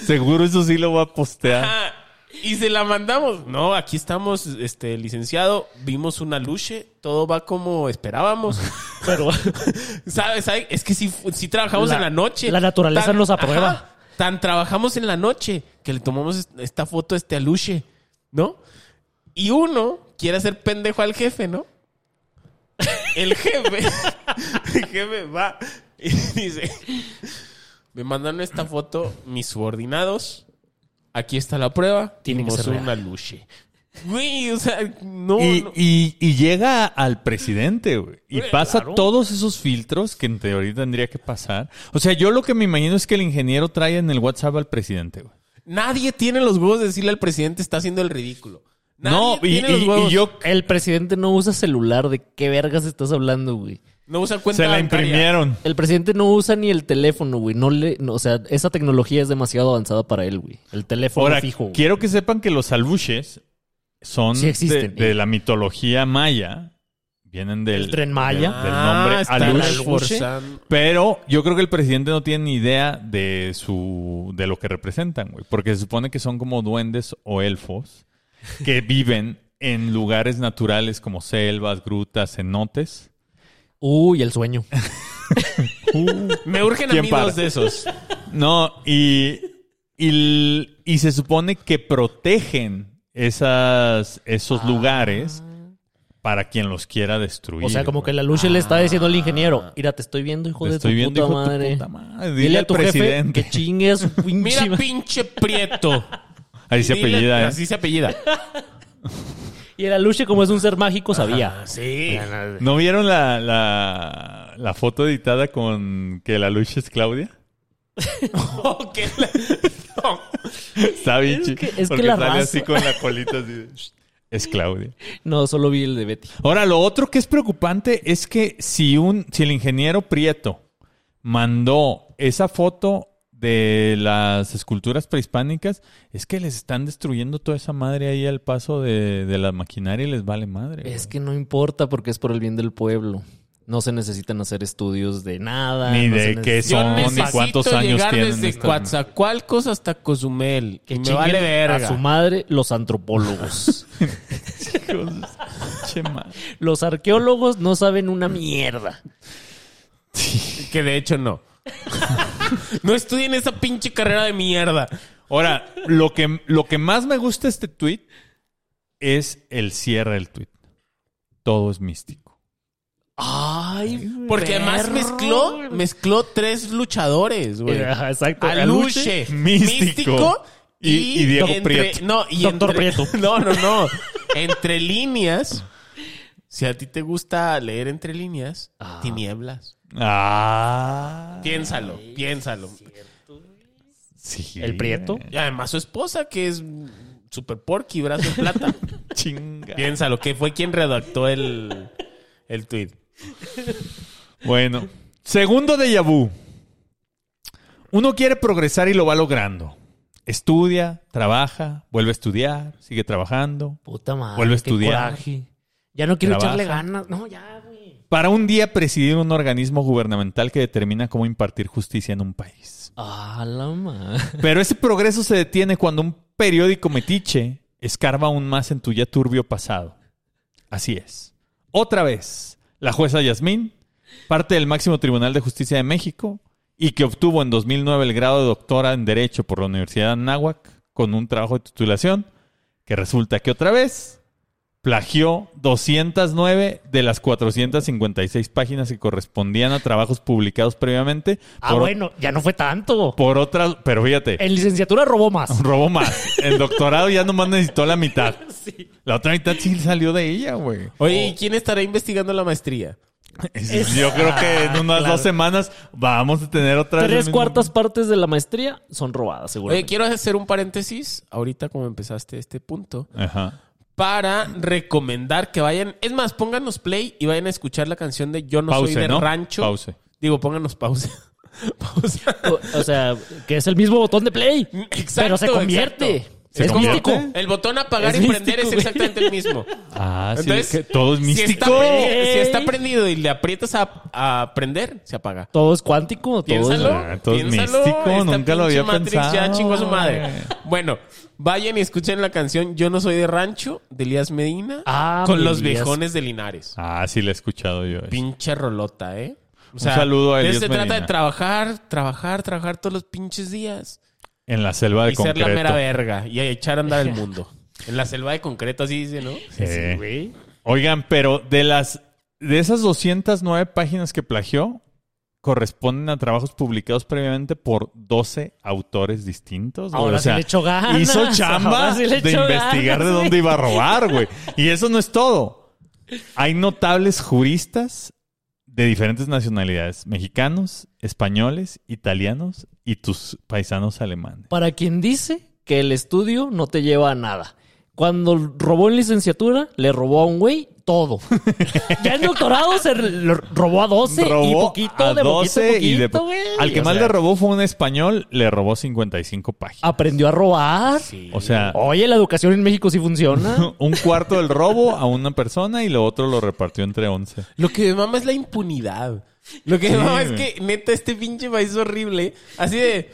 Seguro eso sí lo va a postear. Ajá. Y se la mandamos. No, aquí estamos, este, licenciado. Vimos una luche. Todo va como esperábamos. Pero ¿Sabes? ¿Sabe? Es que si, si trabajamos La- en la noche. la naturaleza nos aprueba. Ajá. tan trabajamos en la noche que le tomamos est- esta foto a este aluche, ¿no? Y uno quiere hacer pendejo al jefe, ¿no? El jefe, el jefe va y dice, me mandan esta foto mis subordinados, aquí está la prueba, Tiene que ser una luche. Güey, o sea, no, Y, no. y- y llega al presidente, güey. Y Güey, pasa claro. todos esos filtros que en teoría tendría que pasar. O sea, yo lo que me imagino es que el ingeniero trae en el WhatsApp al presidente, güey. Nadie tiene los huevos de decirle al presidente está haciendo el ridículo. Nadie No, y, tiene los y- yo el presidente no usa celular. ¿De qué vergas estás hablando, güey? No usa cuenta se la bancaria. imprimieron. El presidente no usa ni el teléfono, güey. No le, no, o sea, esa tecnología es demasiado avanzada para él, güey. El teléfono Ahora, fijo. güey. quiero que sepan que los aluches son Sí existen. de, de la mitología maya. Vienen del, ¿El Tren Maya? del- del nombre Ah, está Alush. esforzando. Pero yo creo que el presidente no tiene ni idea de su de lo que representan, güey. Porque se supone que son como duendes o elfos que viven en lugares naturales como selvas, grutas, cenotes. Uy, el sueño. Me urgen a ¿Quién mí para? dos de esos. No, y, y, y se supone que protegen esas, esos lugares para quien los quiera destruir. O sea, como que la luz le está diciendo al ingeniero, mira, te estoy viendo, hijo Te de estoy tu viendo, puta hijo de tu madre. puta madre. Dile, Dile a tu jefe presidente. que chingue a su pinche Mira, pinche prieto. Ahí se Dile- apellida, ¿eh? Así se apellida. Y el aluche, como es un ser mágico, sabía. Sí. ¿No vieron la, la, la foto editada con que la luz es Claudia? Oh, que la- no. Está bien Es chi- que- es que porque la sale raza- así con la colita así de, "Shh, Es Claudia. No, solo vi el de Betty. Ahora, lo otro que es preocupante es que si un, si el ingeniero Prieto mandó esa foto de las esculturas prehispánicas, es que les están destruyendo toda esa madre ahí al paso de, de la maquinaria y les vale madre. Es que no importa porque es por el bien del pueblo. No se necesitan hacer estudios de nada. Ni no de se qué son, ni cuántos años tienen desde Coatzacoalcos hasta Cozumel. Que me vale verga. a su madre los antropólogos. Los arqueólogos no saben una mierda. Que de hecho no. no estudien esa pinche carrera de mierda. Ahora, lo que, lo que más me gusta este tweet es el cierre del tweet. Todo es místico. Ay, Porque además mezcló, mezcló tres luchadores, güey. Exacto. Aluche, místico, místico, y- y Diego entre- Prieto. No, y Doctor entre- Prieto. No, no, no. entre líneas. Si a ti te gusta leer entre líneas, Ah. tinieblas. Ah. Piénsalo, piénsalo. Sí. ¿El Prieto? Y además su esposa, que es super porky, brazo de plata. Chinga. Piénsalo, que fue quien redactó el, el tweet. Bueno, segundo de vu. Uno quiere progresar y lo va logrando. Estudia, trabaja, vuelve a estudiar, sigue trabajando. Puta madre. Vuelve a qué estudiar. coraje. Ya no quiero Trabaja. echarle ganas. No, ya, güey. Para un día presidir un organismo gubernamental que determina cómo impartir justicia en un país. Ah, la madre. Pero ese progreso se detiene cuando un periódico metiche escarba aún más en tu ya turbio pasado. Así es. Otra vez, la jueza Yasmín, parte del máximo Tribunal de Justicia de México, y que obtuvo en 2009 el grado de doctora en Derecho por la Universidad de Anáhuac con un trabajo de titulación, que resulta que otra vez plagió 209 de las 456 páginas que correspondían a trabajos publicados previamente Ah, por, bueno, ya no fue tanto. por otras, pero fíjate, En licenciatura robó más. robó más. En doctorado ya nomás necesitó la mitad. La otra mitad sí salió de ella, güey. Oye, ¿y quién estará investigando la maestría? Yo creo que en unas claro. dos semanas vamos a tener otra Tres mismo- cuartas partes de la maestría son robadas, Oye, seguramente. quiero hacer un paréntesis, ahorita como empezaste este punto, Ajá. Para recomendar que vayan. Es más, pónganos play y vayan a escuchar la canción de Yo no Pause, soy de ¿no? rancho. Pause. Digo, pónganos pausa. pausa. O, o sea, que es el mismo botón de play. Exacto, pero se convierte. exacto. ¿Se es místico. El botón apagar Es y prender místico, es exactamente el mismo. Ah, sí. Entonces, que todo es Si místico. está, prendi- si está prendido y le aprietas a, a prender, se apaga. Todo es cuántico. Todo es- Piénsalo. Ah, todo es místico, nunca lo había Matrix Ya pensado, chingó a su madre. güey. Bueno, vayan y escuchen la canción Yo no soy de rancho de Elías Medina Ah, con los Elías. viejones de Linares. Ah, sí, le he escuchado yo. Pinche rolota, ¿eh? O saludo a de eso Elías se trata de trabajar, trabajar, trabajar todos los pinches días. En la selva de y ser la concreto. mera verga y echar a andar el mundo. En la selva de concreto, así dice, ¿no? Sí. güey. Oigan, pero de las de esas 209 páginas que plagió, corresponden a trabajos publicados previamente por 12 autores distintos. Ahora o sea, sí le echó ganas. hizo chamba sí de investigar ganas, de dónde iba a robar, güey. Y eso no es todo. Hay notables juristas de diferentes nacionalidades, mexicanos, españoles, italianos y tus paisanos alemanes. Para quien dice que el estudio no te lleva a nada. Cuando robó en licenciatura, le robó a un güey todo. ya en doctorado se robó a 12 y poquito a de poquito, 12 y de- poquito, güey. Al que O más sea, le robó fue un español, le robó 55 páginas. Aprendió a robar. O sea, Oye, la educación en México sí funciona. un cuarto del robo a una persona y lo otro lo repartió entre 11. Lo que me mama es la impunidad. Lo que me Sí, mama es que, neta, este pinche país es horrible. Así de,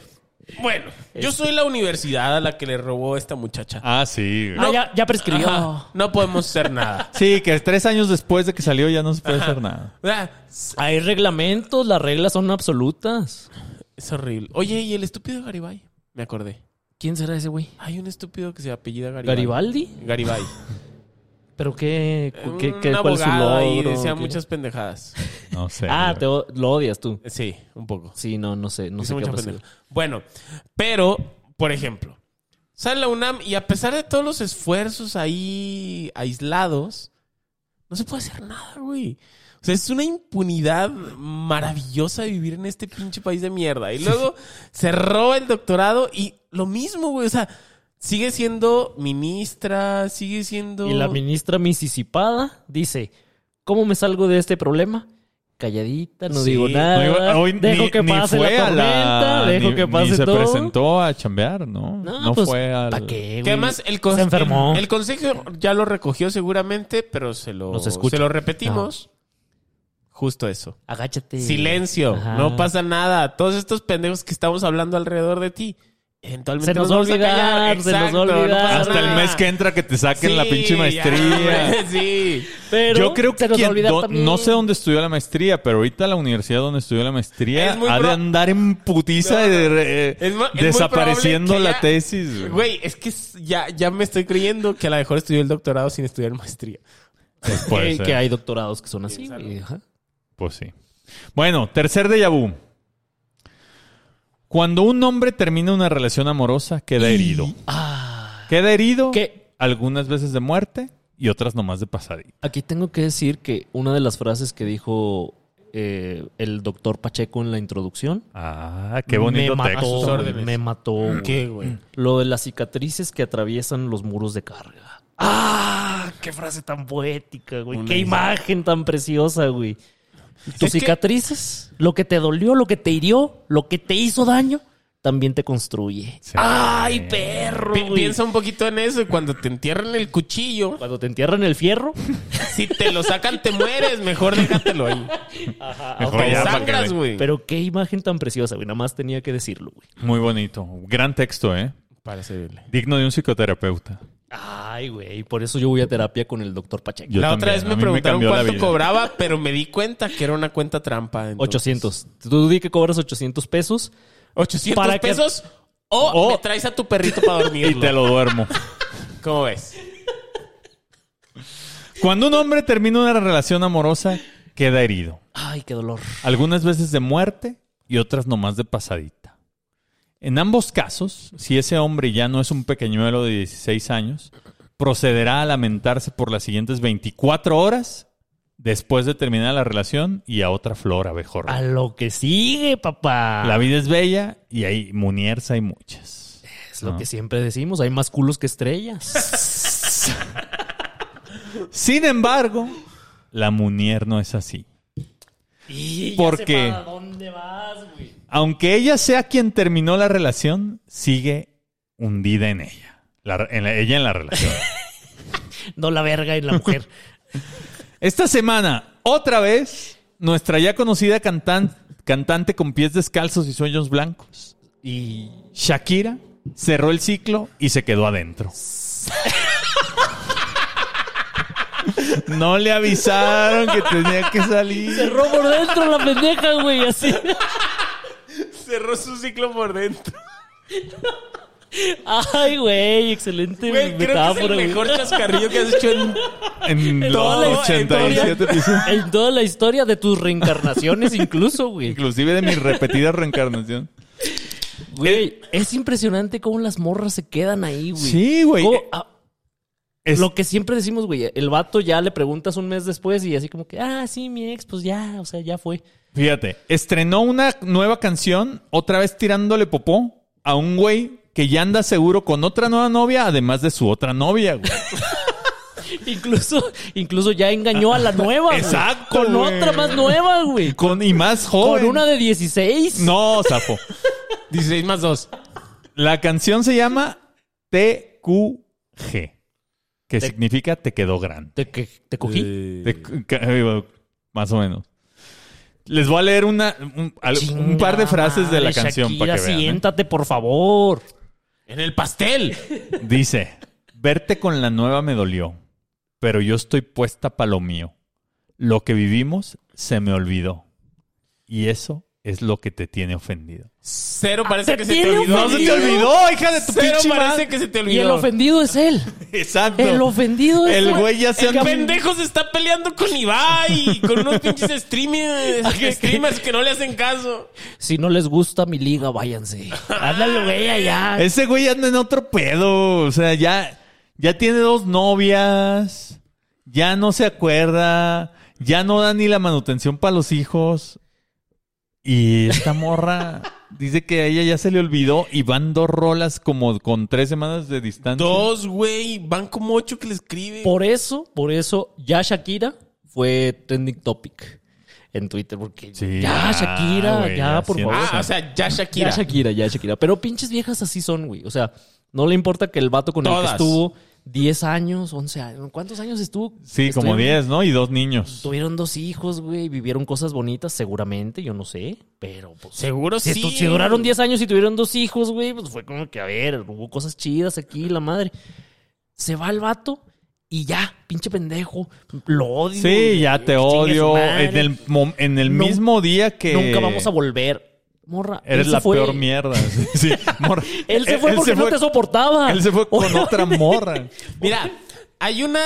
bueno, yo soy la universidad a la que le robó esta muchacha. Ah, sí. güey. Ah, ya, ya prescribió. Ajá, no podemos hacer nada. Sí, que tres años después de que salió ya no se puede hacer nada. O sea, Hay reglamentos, las reglas son absolutas. es horrible. Oye, ¿y el estúpido Garibay? Me acordé. ¿Quién será ese güey? Hay un estúpido que se apellida Garibay. ¿Garibaldi? Garibay. ¿Pero qué? qué, Un qué- cuál es su logro? y decía ¿Qué? muchas pendejadas. No sé. Ah, te lo odias tú. Sí, un poco. Sí, no, no sé. No sé qué pendeja. Bueno, pero, por ejemplo, sale la UNAM y a pesar de todos los esfuerzos ahí aislados, no se puede hacer nada, güey. O sea, es una impunidad maravillosa de vivir en este pinche país de mierda. Y luego se roba el doctorado y lo mismo, güey. O sea, sigue siendo ministra, sigue siendo... Y la ministra misisipada dice, ¿cómo me salgo de este problema? Calladita, no Sí. digo nada. hoy dejo ni- que ni pase la tormenta, dejo ni- que ni pase se todo. presentó a chambear, ¿no? No, No, pues, fue al... ¿Para qué? Que además el, Se enfermó. el, el consejo ya lo recogió seguramente, pero se lo, se lo repetimos. Justo eso. Agáchate. Silencio, Ajá. no pasa nada. Todos estos pendejos que estamos hablando alrededor de ti, eventualmente Se nos va a olvidar, callar. se nos va a olvidar. Hasta el mes que entra que te saquen la pinche maestría. sí. Pero Yo creo que nos quien- do- no sé dónde estudió la maestría, pero ahorita la universidad donde estudió la maestría ha de andar en putiza No, no. de- de- Es mu- es muy desapareciendo la ya- tesis. güey. Es que ya, ya me estoy creyendo que a lo mejor estudió el doctorado sin estudiar maestría. Puede que, ser. que hay doctorados que son así. Ajá. Pues sí. Bueno, tercer déjà vu. Cuando un hombre termina una relación amorosa, queda herido. Ah, Queda herido algunas veces de muerte y otras nomás de pasadita. aquí tengo que decir que una de las frases que dijo eh, el doctor Pacheco en la introducción Ah, qué bonito me texto. Mató, me mató. güey. ¿Qué, güey? Lo de las cicatrices que atraviesan los muros de carga. ¡Ah! ¡Qué frase tan poética, güey! Una ¡Qué imagen tan preciosa, güey! Tus Es que- cicatrices, lo que te dolió, lo que te hirió, lo que te hizo daño, también te construye. Sí. ¡Ay, perro! Pi- piensa un poquito en eso y cuando te entierran el cuchillo, Cuando te entierran el fierro, si te lo sacan te mueres, mejor déjatelo ahí. Mejor Te ya, para que sangras, güey. pero qué imagen tan preciosa, güey. Nada más tenía que decirlo, güey. Muy bonito. Gran texto, ¿eh? Para servirle. Digno de un psicoterapeuta. Ay, güey. Por eso yo voy a terapia con el doctor Pacheco. Yo la otra vez a me preguntaron cuánto cobraba, pero me di cuenta que era una cuenta trampa. entonces. 800. Tú di que cobras 800 pesos. 800 Para que- pesos o, O- me traes a tu perrito para dormirlo. Y te lo duermo. ¿Cómo ves? Cuando un hombre termina una relación amorosa, queda herido. Ay, qué dolor. Algunas veces de muerte y otras nomás de pasadita. En ambos casos, si ese hombre ya no es un pequeñuelo de 16 años, procederá a lamentarse por las siguientes 24 horas después de terminar la relación y a otra flor abejorra. A lo que sigue, papá. La vida es bella y hay muniers hay muchas. Es lo ¿no? que siempre decimos. Hay más culos que estrellas. Sin embargo, la Munier no es así. Y ya ¿Por sé para dónde vas, güey. Aunque ella sea quien terminó la relación, sigue hundida en ella. La- en la- ella en la relación. No la verga y la mujer. Esta semana, otra vez, nuestra ya conocida cantan- cantante con pies descalzos y sueños blancos. y Shakira cerró el ciclo y se quedó adentro. No le avisaron que tenía que salir. cerró por dentro la pendeja, güey, así. Cerró su ciclo por dentro. Ay, güey, excelente Güey, creo que es metáfora, el güey. mejor chascarrillo que has hecho en... En los toda la 87 episodios. En toda la historia de tus reencarnaciones, incluso, güey. Inclusive de mi repetida reencarnación. Güey, es impresionante cómo las morras se quedan ahí, güey. Sí, güey. Cómo- ah, Es- Lo que siempre decimos, güey, el vato ya le preguntas un mes después y así como que, ah, sí, mi ex, pues ya, o sea, ya fue. Fíjate, estrenó una nueva canción, otra vez tirándole popó a un güey que ya anda seguro con otra nueva novia, además de su otra novia, güey. Incluso, incluso ya engañó a la nueva, güey. Exacto, Con güey. otra más nueva, güey. Con, y más joven. Con una de 16. No, Zafo. 16 más 2. La canción se llama TQG, que significa te quedó grande. ¿Te, que, te cogí? Te- eh, más o menos. Les voy a leer una, un, al- un par de frases de la canción para que vean. ¿eh? siéntate, por favor. En el pastel. Dice, verte con la nueva me dolió, pero yo estoy puesta para lo mío. Lo que vivimos se me olvidó. Y eso es lo que te tiene ofendido. Cero parece ¿te que se te olvidó. ¡No se te olvidó, hija de tu Cero pinche parece madre! que se te Y el olvidó. ofendido es él. Exacto. El ofendido es El güey ya se El anda- pendejo se está peleando con Ibai, con unos pinches streamers, streamers que no le hacen caso. Si no les gusta mi liga, váyanse. Ándale, güey, allá. Ese güey anda en otro pedo. O sea, ya, ya tiene dos novias. Ya no se acuerda. Ya no da ni la manutención para los hijos. Y esta morra dice que a ella ya se le olvidó y van dos rolas como con tres semanas de distancia. Dos, güey, van como ocho que le escriben. Por eso, por eso, ya Shakira fue trending topic en Twitter. Porque Sí, ya, ya, Shakira, ya, ya por favor. Ah, o sea, ya Shakira. Ya Shakira, ya Shakira. Pero pinches viejas así son, güey. O sea, no le importa que el vato con el que estuvo 10 años, 11 años. ¿Cuántos años estuvo? Sí, como Estuvieron- 10, ¿no? Y dos niños. Tuvieron dos hijos, güey. Vivieron cosas bonitas, seguramente. Yo no sé. Pero, pues. Seguro Si, sí. si duraron 10 años y tuvieron dos hijos, güey, pues fue como que, a ver, hubo cosas chidas aquí, la madre. Se va el vato y ya, pinche pendejo. Lo odio. Sí, ya te odio. En el, en el No- mismo día que... Nunca vamos a volver. Morra. él Eres se la fue- peor mierda. Sí, sí, morra. Él se fue porque no te soportaba. Él se fue con otra morra. Mira, hay una.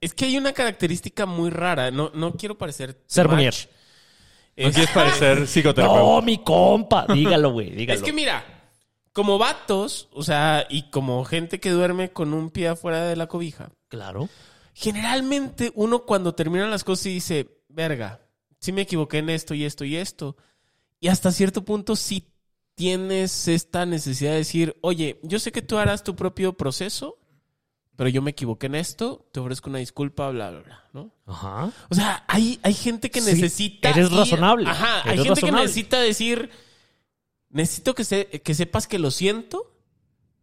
Es que hay una característica muy rara. No, no quiero parecer. Ser much. muñer. No Es- quieres parecer psicoterapeuta. No, mi compa. Dígalo, güey. Dígalo. Es que mira, como vatos, o sea, y como gente que duerme con un pie afuera de la cobija, Claro. generalmente uno cuando termina las cosas y dice, verga, sí me equivoqué en esto y esto y esto. Y hasta cierto punto sí tienes esta necesidad de decir, oye, yo sé que tú harás tu propio proceso, pero yo me equivoqué en esto, te ofrezco una disculpa, bla, bla, bla, ¿no? Ajá. O sea, hay, hay gente que Sí, necesita. eres razonable, Ajá, hay gente razonable. que necesita decir. Necesito que, se- que sepas que lo siento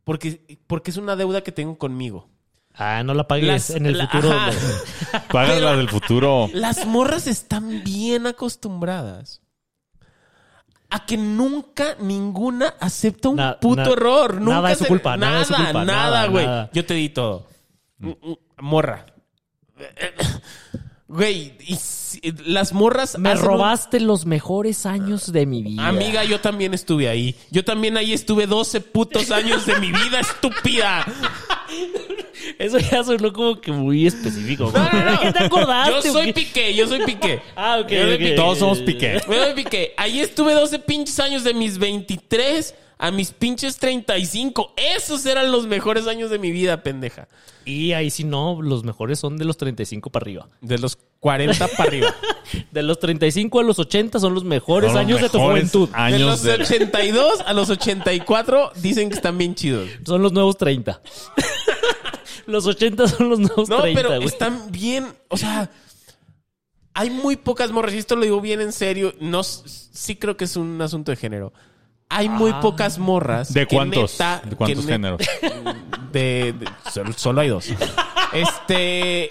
porque, porque es una deuda que tengo conmigo. Ah, no la pagues Las- en el la- futuro. Pagas la del futuro. Las morras están bien acostumbradas a que nunca ninguna acepta un Na- puto na- error. Nunca nada es su se- culpa, nada es su culpa, nada, nada, güey. Yo te di todo. Mm, mm, Morra. Güey, y las morras. Me un- robaste los mejores años de mi vida. Amiga, yo también estuve ahí. Yo también ahí estuve 12 putos años de mi vida, estúpida. Eso ya sonó como que muy específico. No, no, no. ¿Qué te acordaste? Yo soy? Piqué, yo soy Piqué. Ah, ok, Yo soy ok. Piqué. Todos somos Piqué. Yo soy Piqué. Ahí estuve 12 pinches años de mis 23 a mis pinches 35. Esos eran los mejores años de mi vida, pendeja. Y ahí si no, los mejores son de los 35 para arriba. De los 40 para arriba. De los 35 a los 80 son los mejores Son los años de tu mejores juventud. De Años los de... 82 a los 84 dicen que están bien chidos. Son los nuevos 30. Los 80 son los nuevos No, 30, pero güey. están bien, o sea, hay muy pocas morras, y esto lo digo bien en serio, no, sí creo que es un asunto de género. Hay muy Ah. pocas morras. ¿De cuántos? neta- ¿De cuántos géneros? De, de- solo, solo hay dos. Este.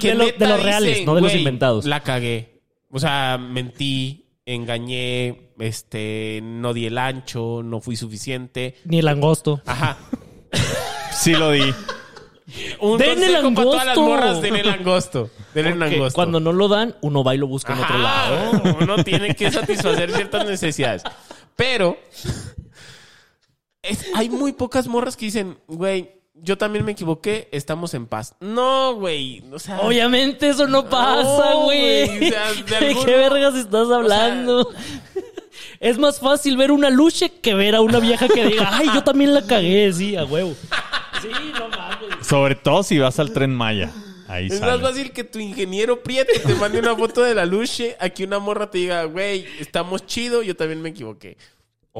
Que De lo- de los reales, dicen, no de los "Güey, inventados". La cagué. O sea, mentí, engañé, este, no di el ancho, no fui suficiente. Ni el angosto. Ajá. Sí lo di. Un Den el consejo para todas las angosto. morras, den el angosto. Den el Porque angosto. cuando no lo dan, uno va y lo busca en otro Ajá, lado. Uno tiene que satisfacer ciertas necesidades. Pero es- hay muy pocas morras que dicen, güey, yo también me equivoqué, estamos en paz. No, güey. O sea, Obviamente eso no pasa, güey. güey, o sea, de ¿De, alguna- qué vergas estás hablando? Es más fácil ver una luche que ver a una vieja que diga, ay, yo también la cagué, sí, a huevo. Sí, no mames. Sobre todo si vas al tren Maya. Ahí es sale. más fácil que tu ingeniero Prieto te mande una foto de la luche a que una morra te diga, güey, estamos chido, yo también me equivoqué.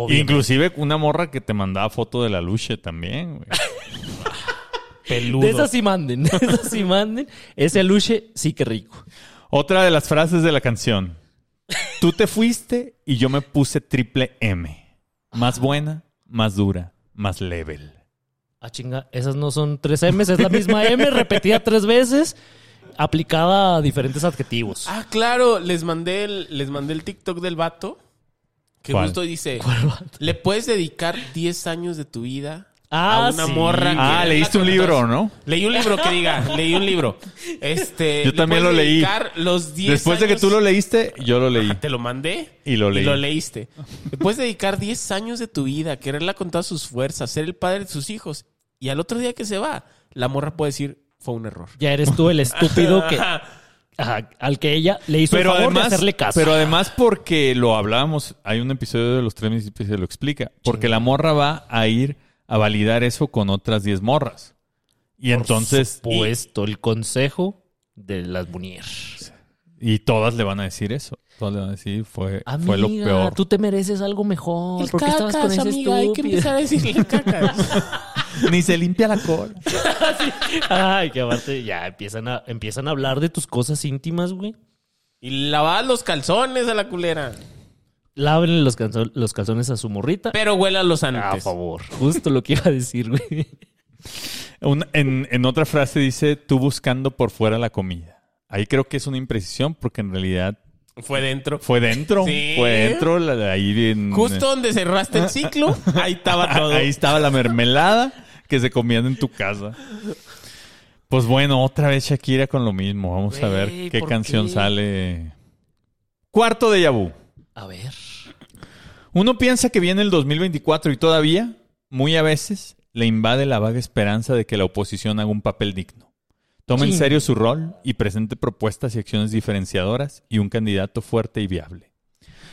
Inclusive una morra que te mandaba foto de la luche también, güey. Peludo. De esas sí manden, de esas sí manden. Ese luche sí que rico. Otra de las frases de la canción. Tú te fuiste y yo me puse triple M. Más buena, más dura, más level. Ah, chinga, esas no son tres M's, es la misma M repetida tres veces, aplicada a diferentes adjetivos. Ah, claro, les mandé el, les mandé el TikTok del vato. Que ¿Cuál? justo dice, ¿Cuál vato? le puedes dedicar 10 años de tu vida Ah, a una sí. morra. que Ah, leíste un libro, ¿no? Leí un libro que diga, leí un libro. Este, Yo le también lo puedes leí. dedicar Los 10 Después de que tú lo leíste, yo lo leí. Te lo mandé Y lo leí. leíste. Le puedes dedicar 10 años de tu vida, a quererla con todas sus fuerzas, ser el padre de sus hijos. Y al otro día que se va, la morra puede decir, fue un error. Ya eres tú el estúpido que ajá, al que ella le hizo Pero el favor además, de hacerle caso. pero además porque lo hablábamos, hay un episodio de los tres municipios que se lo explica. Porque la morra va a ir a validar eso con otras 10 morras. Y entonces, puesto el consejo de las Munier. y, y todas le van a decir eso. Todas le van a decir, fue, fue lo Amiga, peor. tú te mereces algo mejor. ¿Por qué estabas con ese estúpido? a decirle cacas. Ni se limpia la cola. Ay, que aparte ya empiezan a, empiezan a hablar de tus cosas íntimas, güey. y lavas los calzones a la culera. Lávenle los, calzo- los calzones a su morrita. Pero huélalos A antes. favor. Justo lo que iba a decir, güey. Un- en, en otra frase dice, tú buscando por fuera la comida. Ahí creo que es una imprecisión porque en realidad Fue dentro. fue dentro. Sí. Fue dentro, la ahí en- Justo donde cerraste el ciclo, ahí estaba todo. Ahí estaba la mermelada que se comían en tu casa. Pues bueno, otra vez Shakira con lo mismo. Vamos a ver qué ¿por canción qué? sale. Cuarto de Yabu. A ver. Uno piensa que viene el 2024 y todavía, muy a veces, le invade la vaga esperanza de que la oposición haga un papel digno. Tome en serio su rol y presente propuestas y acciones diferenciadoras y un candidato fuerte y viable.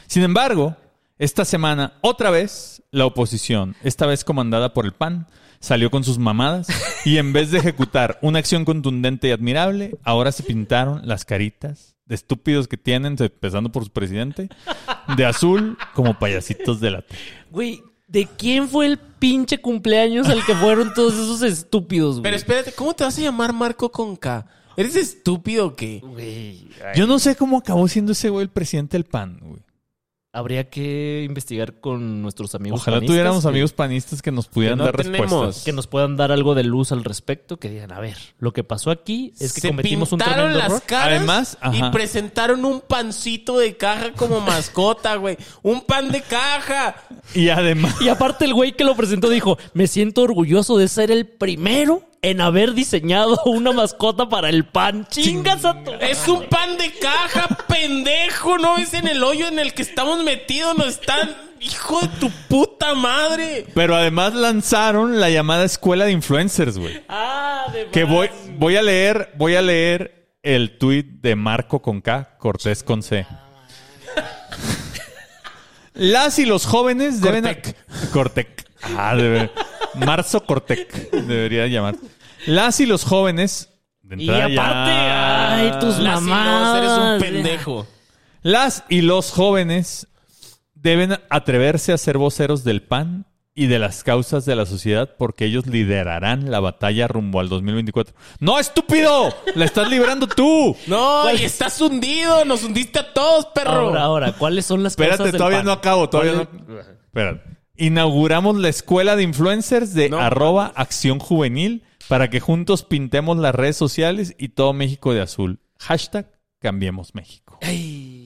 Sin embargo, esta semana, otra vez, la oposición, esta vez comandada por el PAN, salió con sus mamadas y en vez de ejecutar una acción contundente y admirable, ahora se pintaron las caritas de estúpidos que tienen, empezando por su presidente, de azul como payasitos de la tele. Güey, ¿de quién fue el pinche cumpleaños al que fueron todos esos estúpidos, güey? Pero espérate, ¿cómo te vas a llamar Marco con K? ¿Eres estúpido o qué? Güey, ay, Yo no sé cómo acabó siendo ese güey el presidente del PAN, güey. Habría que investigar con nuestros amigos Ojalá panistas, tuviéramos amigos panistas que nos pudieran Que no dar tenemos. respuestas. que nos puedan dar algo de luz al respecto, que digan, a ver, lo que pasó aquí es que Se cometimos un pintaron tremendo las error. caras Además, y ajá. presentaron un pancito de caja como mascota, güey. Un pan de caja. Y además, Y aparte el güey que lo presentó dijo, me siento orgulloso de ser el primero en haber diseñado una mascota para el pan. Chingas a tu... Es un pan de caja, pendejo. No es en el hoyo en el que estamos metidos. No están. Hijo de tu puta madre. pero además lanzaron la llamada escuela de influencers, güey. Ah, de Que más. voy, voy a leer, voy a leer el tuit de Marco con K, Cortés con C. Las y los jóvenes deben... Cortec. Cortec. Ah, debe... Marzo Cortec debería llamar. Las y los jóvenes... de Y entrada ya- aparte, ay, tus Las y los, eres un pendejo. Las y los jóvenes deben atreverse a ser voceros del PAN y de las causas de la sociedad porque ellos liderarán la batalla rumbo al 2024. ¡No, estúpido! ¡La estás librando tú! No, y estás hundido. Nos hundiste a todos, perro. Ahora, ahora, ¿cuáles son las Espérate, causas del todavía PAN? no acabo, todavía no. ¿Cuál Espérate. Inauguramos la escuela de influencers de No. arroba acción juvenil para que juntos pintemos las redes sociales y todo México de azul. Hashtag cambiemos México.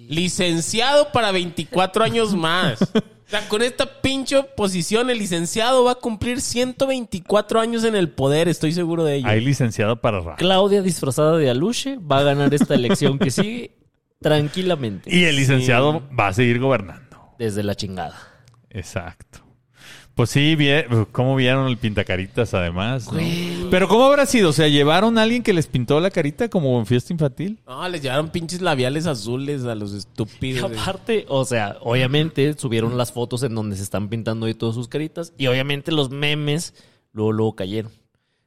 Licenciado para 24 años más. O sea, con esta pinche posición, el licenciado va a cumplir 124 años en el poder, estoy seguro de ello. Hay licenciado para rap. Claudia disfrazada de Aluche va a ganar esta elección que sigue tranquilamente. Y el licenciado va a seguir gobernando. Desde la chingada. Exacto. Pues sí, vie- ¿cómo vieron el pintacaritas además? no? Güey. Pero ¿cómo habrá sido? O sea, ¿llevaron a alguien que les pintó la carita como en fiesta infantil? No, les llevaron pinches labiales azules a los Y estúpidos. aparte, o sea, obviamente subieron las fotos en donde se están pintando ahí todas sus caritas. Y obviamente los memes luego, luego cayeron.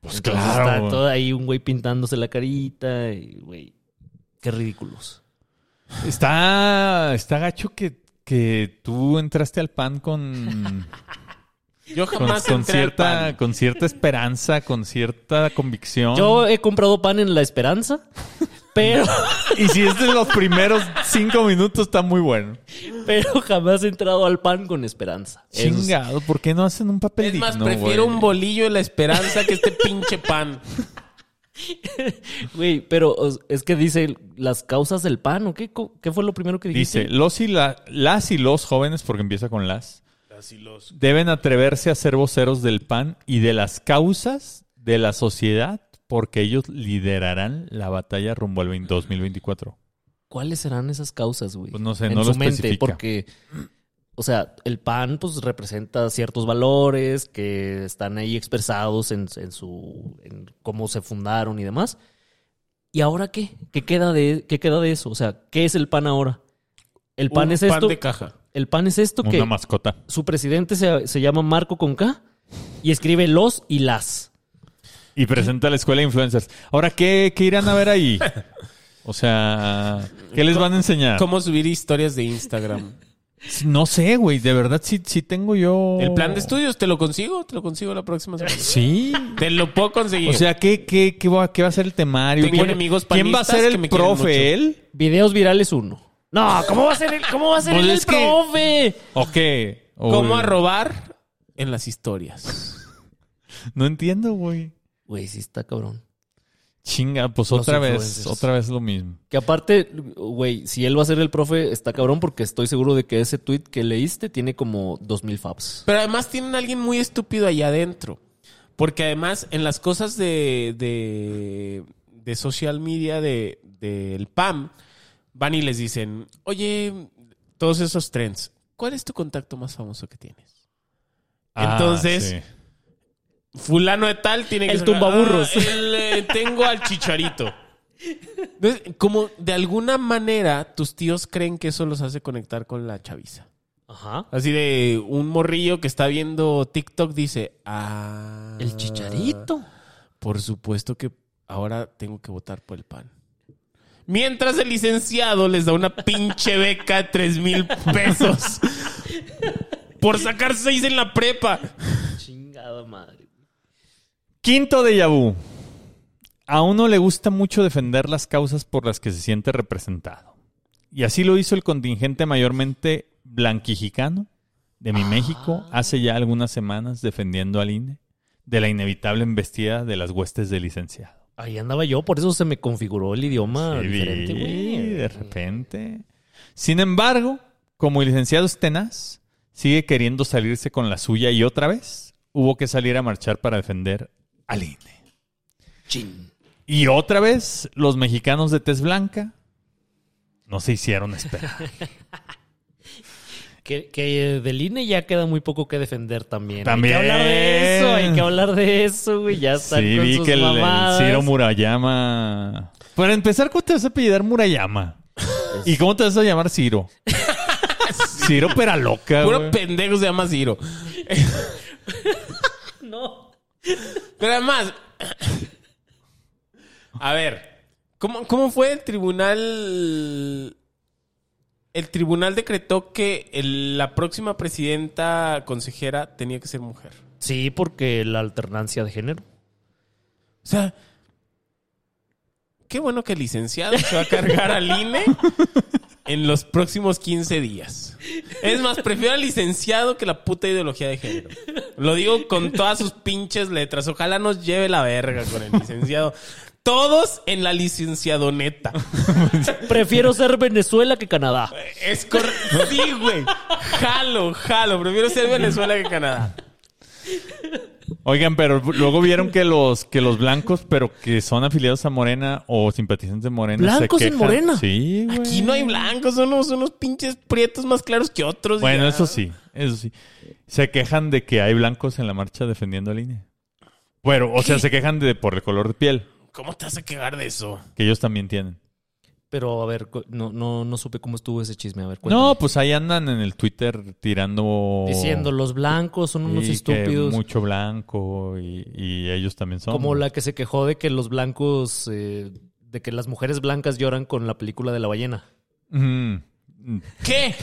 Pues Entonces claro. Está todo ahí un güey pintándose la carita. Y, güey, qué ridículos. Está, está gacho que, que tú entraste al pan con, Yo con, jamás con cierta, pan. con cierta esperanza, con cierta convicción. Yo he comprado pan en La Esperanza, pero, Y si es de los primeros cinco minutos, está muy bueno. pero jamás he entrado al pan con esperanza. Chingado, ¿por qué no hacen un papel Es más, prefiero güey? un bolillo de la esperanza que este pinche pan. Güey, pero es que dice las causas del pan, ¿o qué? ¿Qué fue lo primero que dijiste? Dice, los y la- las y los jóvenes, porque empieza con las, deben atreverse a ser voceros del PAN y de las causas de la sociedad porque ellos liderarán la batalla rumbo al 20 2024. ¿Cuáles serán esas causas, güey? Pues no sé, en no su lo mente, especifica. porque, o sea, el pan, pues representa ciertos valores que están ahí expresados en, en su, en cómo se fundaron y demás. ¿Y ahora qué? ¿Qué queda de, qué queda de eso? O sea, ¿qué es el pan ahora? El pan Un es esto. de caja. El pan es esto que Una mascota. su presidente se, se llama Marco con K y escribe los y las. Y presenta la escuela de influencers. Ahora, ¿qué, qué irán a ver ahí? O sea, ¿qué les van a enseñar? ¿Cómo subir historias de Instagram? No sé, güey. De verdad, sí, sí tengo yo... El plan de estudios, ¿te lo consigo? Te lo consigo la próxima semana. Sí. Te lo puedo conseguir. O sea, ¿qué, qué, qué, va, qué va a ser el temario? Tengo ¿Quién, enemigos ¿Quién va a ser que el me profe? ¿Él? Videos virales uno. No, ¿cómo va a ser el, cómo va a ser Pues el es que- profe? ¿O qué? O- ¿Cómo a robar en las historias? No entiendo, güey. Güey, sí está cabrón. Chinga, pues Los otra vez, influencers. otra vez lo mismo. Que aparte, güey, si él va a ser el profe, está cabrón porque estoy seguro de que ese tweet que leíste tiene como 2000 faps. Pero además tienen a alguien muy estúpido allá adentro. Porque además en las cosas de, de, de social media de- del PAM van y les dicen, oye, todos esos trends, ¿cuál es tu contacto más famoso que tienes? Entonces, Ah, sí. Fulano de tal tiene que El tumbaburros. "Ah, el, eh, tengo al chicharito. Entonces, como de alguna manera tus tíos creen que eso los hace conectar con la chaviza. Ajá. Así de un morrillo que está viendo TikTok dice, ah, El chicharito. Por supuesto que ahora tengo que votar por el PAN. Mientras el licenciado les da una pinche beca de 3 mil pesos por sacar seis en la prepa. Chingada madre. Quinto de Yabú. A uno le gusta mucho defender las causas por las que se siente representado. Y así lo hizo el contingente mayormente blanquijicano de mi México hace ya algunas semanas defendiendo al INE de la inevitable embestida de las huestes del licenciado. Ahí andaba yo, por eso se me configuró el idioma Sí, diferente, güey. de repente. Sin embargo, como el licenciado es tenaz, sigue queriendo salirse con la suya y otra vez hubo que salir a marchar para defender al INE. Chin. Y otra vez, los mexicanos de tez blanca no se hicieron esperar. Que, que del INE ya queda muy poco que defender también. También. Hay que hablar de eso, hay que hablar de eso, güey. Ya están sí, con vi sus que el, el mamadas. Ciro Murayama... Para empezar, ¿cómo te vas a apellidar Murayama? ¿Y cómo te vas a llamar Ciro? Ciro Peraloca, Puro güey. pendejo se llama Ciro. No. Pero además, a ver, ¿cómo, cómo fue el tribunal el tribunal decretó que el- la próxima presidenta consejera tenía que ser mujer. Sí, porque la alternancia de género. O sea, qué bueno que el licenciado se va a cargar al INE en los próximos 15 días. Es más, prefiero al licenciado que la puta ideología de género. Lo digo con todas sus pinches letras. Ojalá nos lleve la verga con el licenciado. Todos en la licenciado neta. Prefiero ser Venezuela que Canadá. Es correcto. Sí, güey. Jalo, jalo. Prefiero ser Venezuela que Canadá. Oigan, pero luego vieron que los que los blancos, pero que son afiliados a Morena o simpatizantes de Morena, ¿Blancos se en. Morena? Sí, güey. Aquí no hay blancos, son unos, unos pinches prietos más claros que otros. Bueno, ya. eso sí, eso sí. Se quejan de que hay blancos en la marcha defendiendo al INE. Bueno, o sea, se quejan de por el color de piel ¿Cómo te vas a quejar de eso? que ellos también tienen. Pero a ver, no, no, no supe cómo estuvo ese chisme. A ver, cuéntame. No, pues ahí andan en el Twitter tirando Diciendo, los blancos son unos que estúpidos. mucho blanco y, y ellos también son. Como la que se quejó de que los blancos, eh, de que las mujeres blancas lloran con la película de la ballena. Mm. ¿Qué?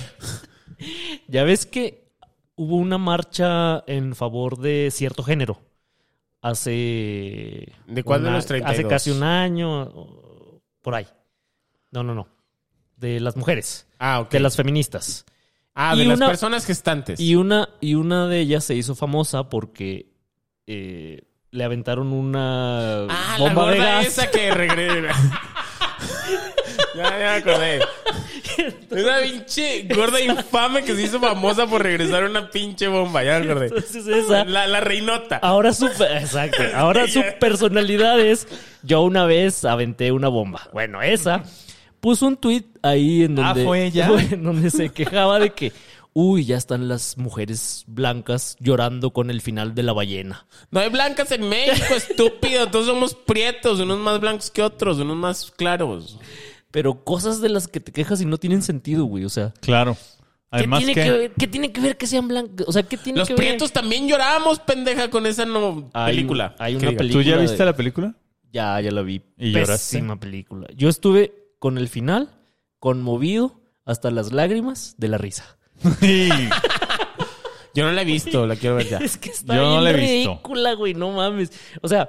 Ya ves que hubo una marcha en favor de cierto género. Hace. ¿De cuál de los 32? Hace casi un año. Por ahí. No, no, no. De las mujeres. Ah, ok. De las feministas. ah, de las personas gestantes. Y una, y una de ellas se hizo famosa porque eh, le aventaron una ah, la bomba de gorda gas. esa que regresa. ya, ya me acordé. Una pinche gorda infame que se hizo famosa por regresar una pinche bomba. Ya me acordé. Entonces esa. La, la reinota. Ahora su, exacto, ahora su personalidad es yo una vez aventé una bomba. Bueno, esa puso un tweet ahí en Ah, donde, ¿fue ella? en donde se quejaba de que, uy, ya están las mujeres blancas llorando con el final de la ballena. No hay blancas en México, estúpido. Todos somos prietos, unos más blancos que otros, unos más claros. Pero cosas de las que te quejas y no tienen sentido, güey. O sea, Claro. ¿qué Además tiene que, que, ver, ¿qué tiene que ver que sean blancas? O sea, ¿qué tiene Los que ver? prietos también lloramos, pendeja, con esa no Hay- película. hay una película. ¿Tú ya de- viste la película? Ya, ya la vi. ¿Y lloraste? Pésima película. Yo estuve con el final conmovido hasta las lágrimas de la risa. Yo no la he visto, la quiero ver ya. Es que está Yo no la he visto. ridícula, güey, no mames. O sea,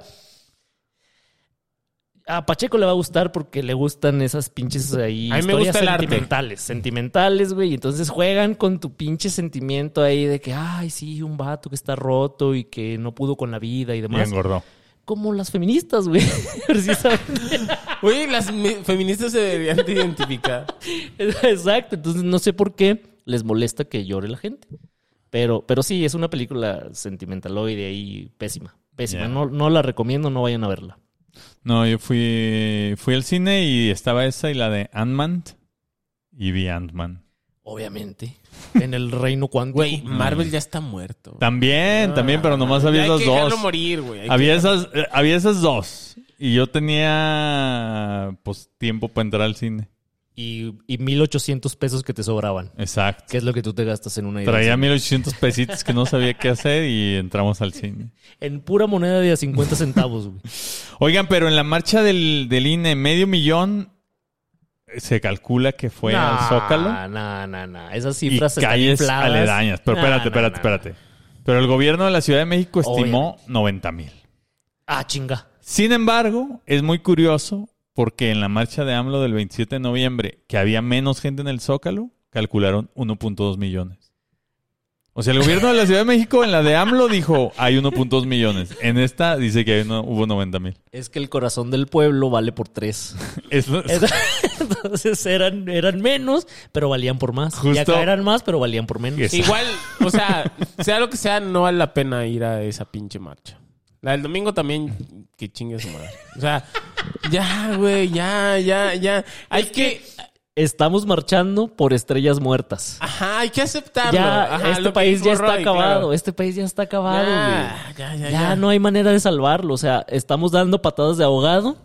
a Pacheco le va a gustar porque le gustan esas pinches ahí A mí me historias gusta el arte. sentimentales, sentimentales, güey. y Entonces juegan con tu pinche sentimiento ahí de que, ay, sí, un vato que está roto y que no pudo con la vida y Y demás. engordó. Como las feministas, güey. Precisamente. Oye, las feministas se deberían de identificar. Exacto. Entonces no sé por qué les molesta que llore la gente. Pero, pero sí, es una película sentimentaloide ahí pésima. Pésima. No, no la recomiendo, no vayan a verla. No, yo fui, fui al cine y estaba esa y la de Ant-Man. Y vi Ant-Man. Obviamente. En el reino cuántico. Güey, Marvel ya está muerto. También, también, pero nomás había hay esas que dejarlo dos. morir, güey. Había que- esas, eh, había esas dos. Y yo tenía, pues, tiempo para entrar al cine. Y, y 1800 pesos que te sobraban. Exacto. Que es lo que tú te gastas en una ida Traía cine. 1800 pesitos que no sabía qué hacer y entramos al cine. En pura moneda de a 50 centavos, güey. Oigan, pero en la marcha del, del INE, medio millón se calcula que fue al Zócalo. No, no, no. Esas y cifras están calles infladas. aledañas. Pero espérate, espérate, espérate. Pero el gobierno de la Ciudad de México estimó 90 mil. Ah, chinga. Sin embargo, es muy curioso porque en la marcha de AMLO del 27 de noviembre, que había menos gente en el Zócalo, calcularon 1.2 millones. O sea, el gobierno de la Ciudad de México en la de AMLO dijo hay 1.2 millones. En esta dice que hay uno- hubo 90 mil. Es que el corazón del pueblo vale por tres. Entonces eran, eran menos, pero valían por más. Y Justo- acá eran más, pero valían por menos. Igual, o sea, sea lo que sea, no vale la pena ir a esa pinche marcha. La del domingo también, que chingue su madre. O sea, ya, güey, ya, ya, ya. Hay que, Estamos marchando por estrellas muertas. ajá, hay que aceptarlo. Ya, Ajá, este país ya está Roy, acabado. claro. Este país ya está acabado, Ya, güey. ya, ya, Ya, ya. no hay manera de salvarlo. O sea, estamos dando patadas de ahogado,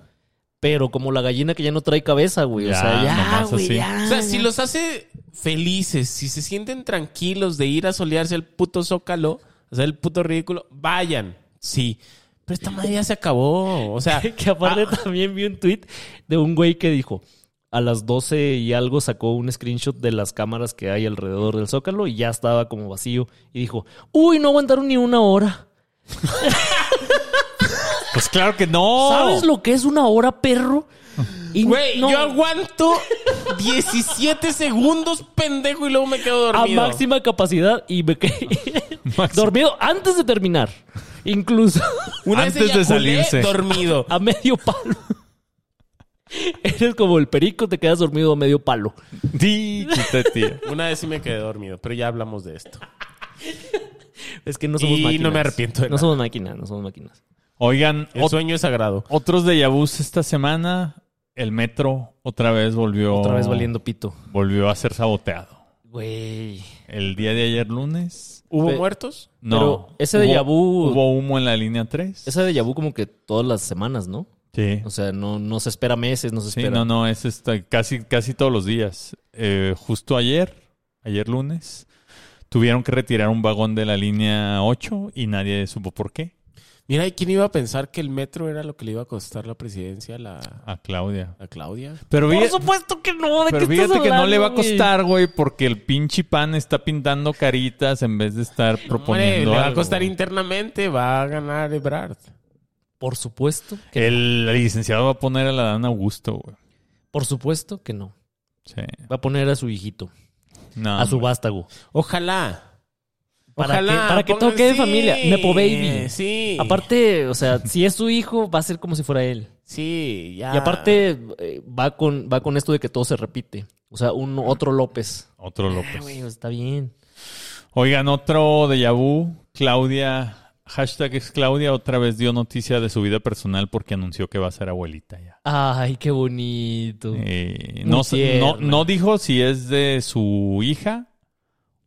pero como la gallina que ya no trae cabeza, güey. o sea, ya, güey, así. ya. O sea, si los hace felices, si se sienten tranquilos de ir a solearse al puto zócalo, hacer el puto ridículo, vayan. Sí. Pero esta madre ya se acabó. O sea, que aparte ah, también vi un tweet de un güey que dijo: a las 12 y algo sacó un screenshot de las cámaras que hay alrededor del Zócalo y ya estaba como vacío. Y dijo, uy, no aguantaron ni una hora. Pues claro que no. ¿Sabes lo que es una hora, perro? Y Güey, no- yo aguanto 17 segundos, pendejo, y luego me quedo a dormido. máxima capacidad y me quedé dormido antes de terminar. Incluso Una Antes vez de salirse. dormido. a medio palo. Eres como el perico, te quedas dormido a medio palo. Tío. Una vez sí me quedé dormido, pero ya hablamos de esto. Es que no somos Y no máquinas. me arrepiento de No nada. somos máquinas, no somos máquinas. Oigan, El sueño es sagrado. otros de Yabús esta semana. El metro otra vez volvió. Otra vez valiendo pito. Volvió a ser saboteado. Güey. El día de ayer lunes. ¿Hubo muertos? No. Pero ese déjà vu- Hubo humo en la línea 3. Esa de Yabu como que todas las semanas, ¿no? Sí. O sea, no, no se espera meses, no se Sí, espera. no, no, es esta- casi, casi todos los días. Eh, justo ayer, ayer lunes, tuvieron que retirar un vagón de la línea 8 y nadie supo por qué. Mira, ¿y quién iba a pensar que el metro era lo que le iba a costar la presidencia a, la, A Claudia. a Claudia? Pero, Por supuesto que no, ¿de pero qué estás fíjate que no le va a costar, güey, porque el pinche pan está pintando caritas en vez de estar Hombre, proponiendo le va a algo, costar güey. internamente, va a ganar Ebrard. Por supuesto que El licenciado va a poner a la Dan Augusto, güey. Por supuesto que no. Sí. Va a poner a su hijito, No, a su hombre. vástago. Ojalá. Para Ojalá. que- para que todo pongan- quede en sí, familia. Nepo baby. Sí. Aparte, o sea, si es su hijo, va a ser como si fuera él. Sí, ya. Y aparte, eh, va, con, va con esto de que todo se repite. O sea, un otro López. Otro Ah, López. güey, está bien. Oigan, otro de Yabú, Claudia, hashtag es Claudia, otra vez dio noticia de su vida personal porque anunció que va a ser abuelita ya. Ay, qué bonito. Eh, no, no, no dijo si es de su hija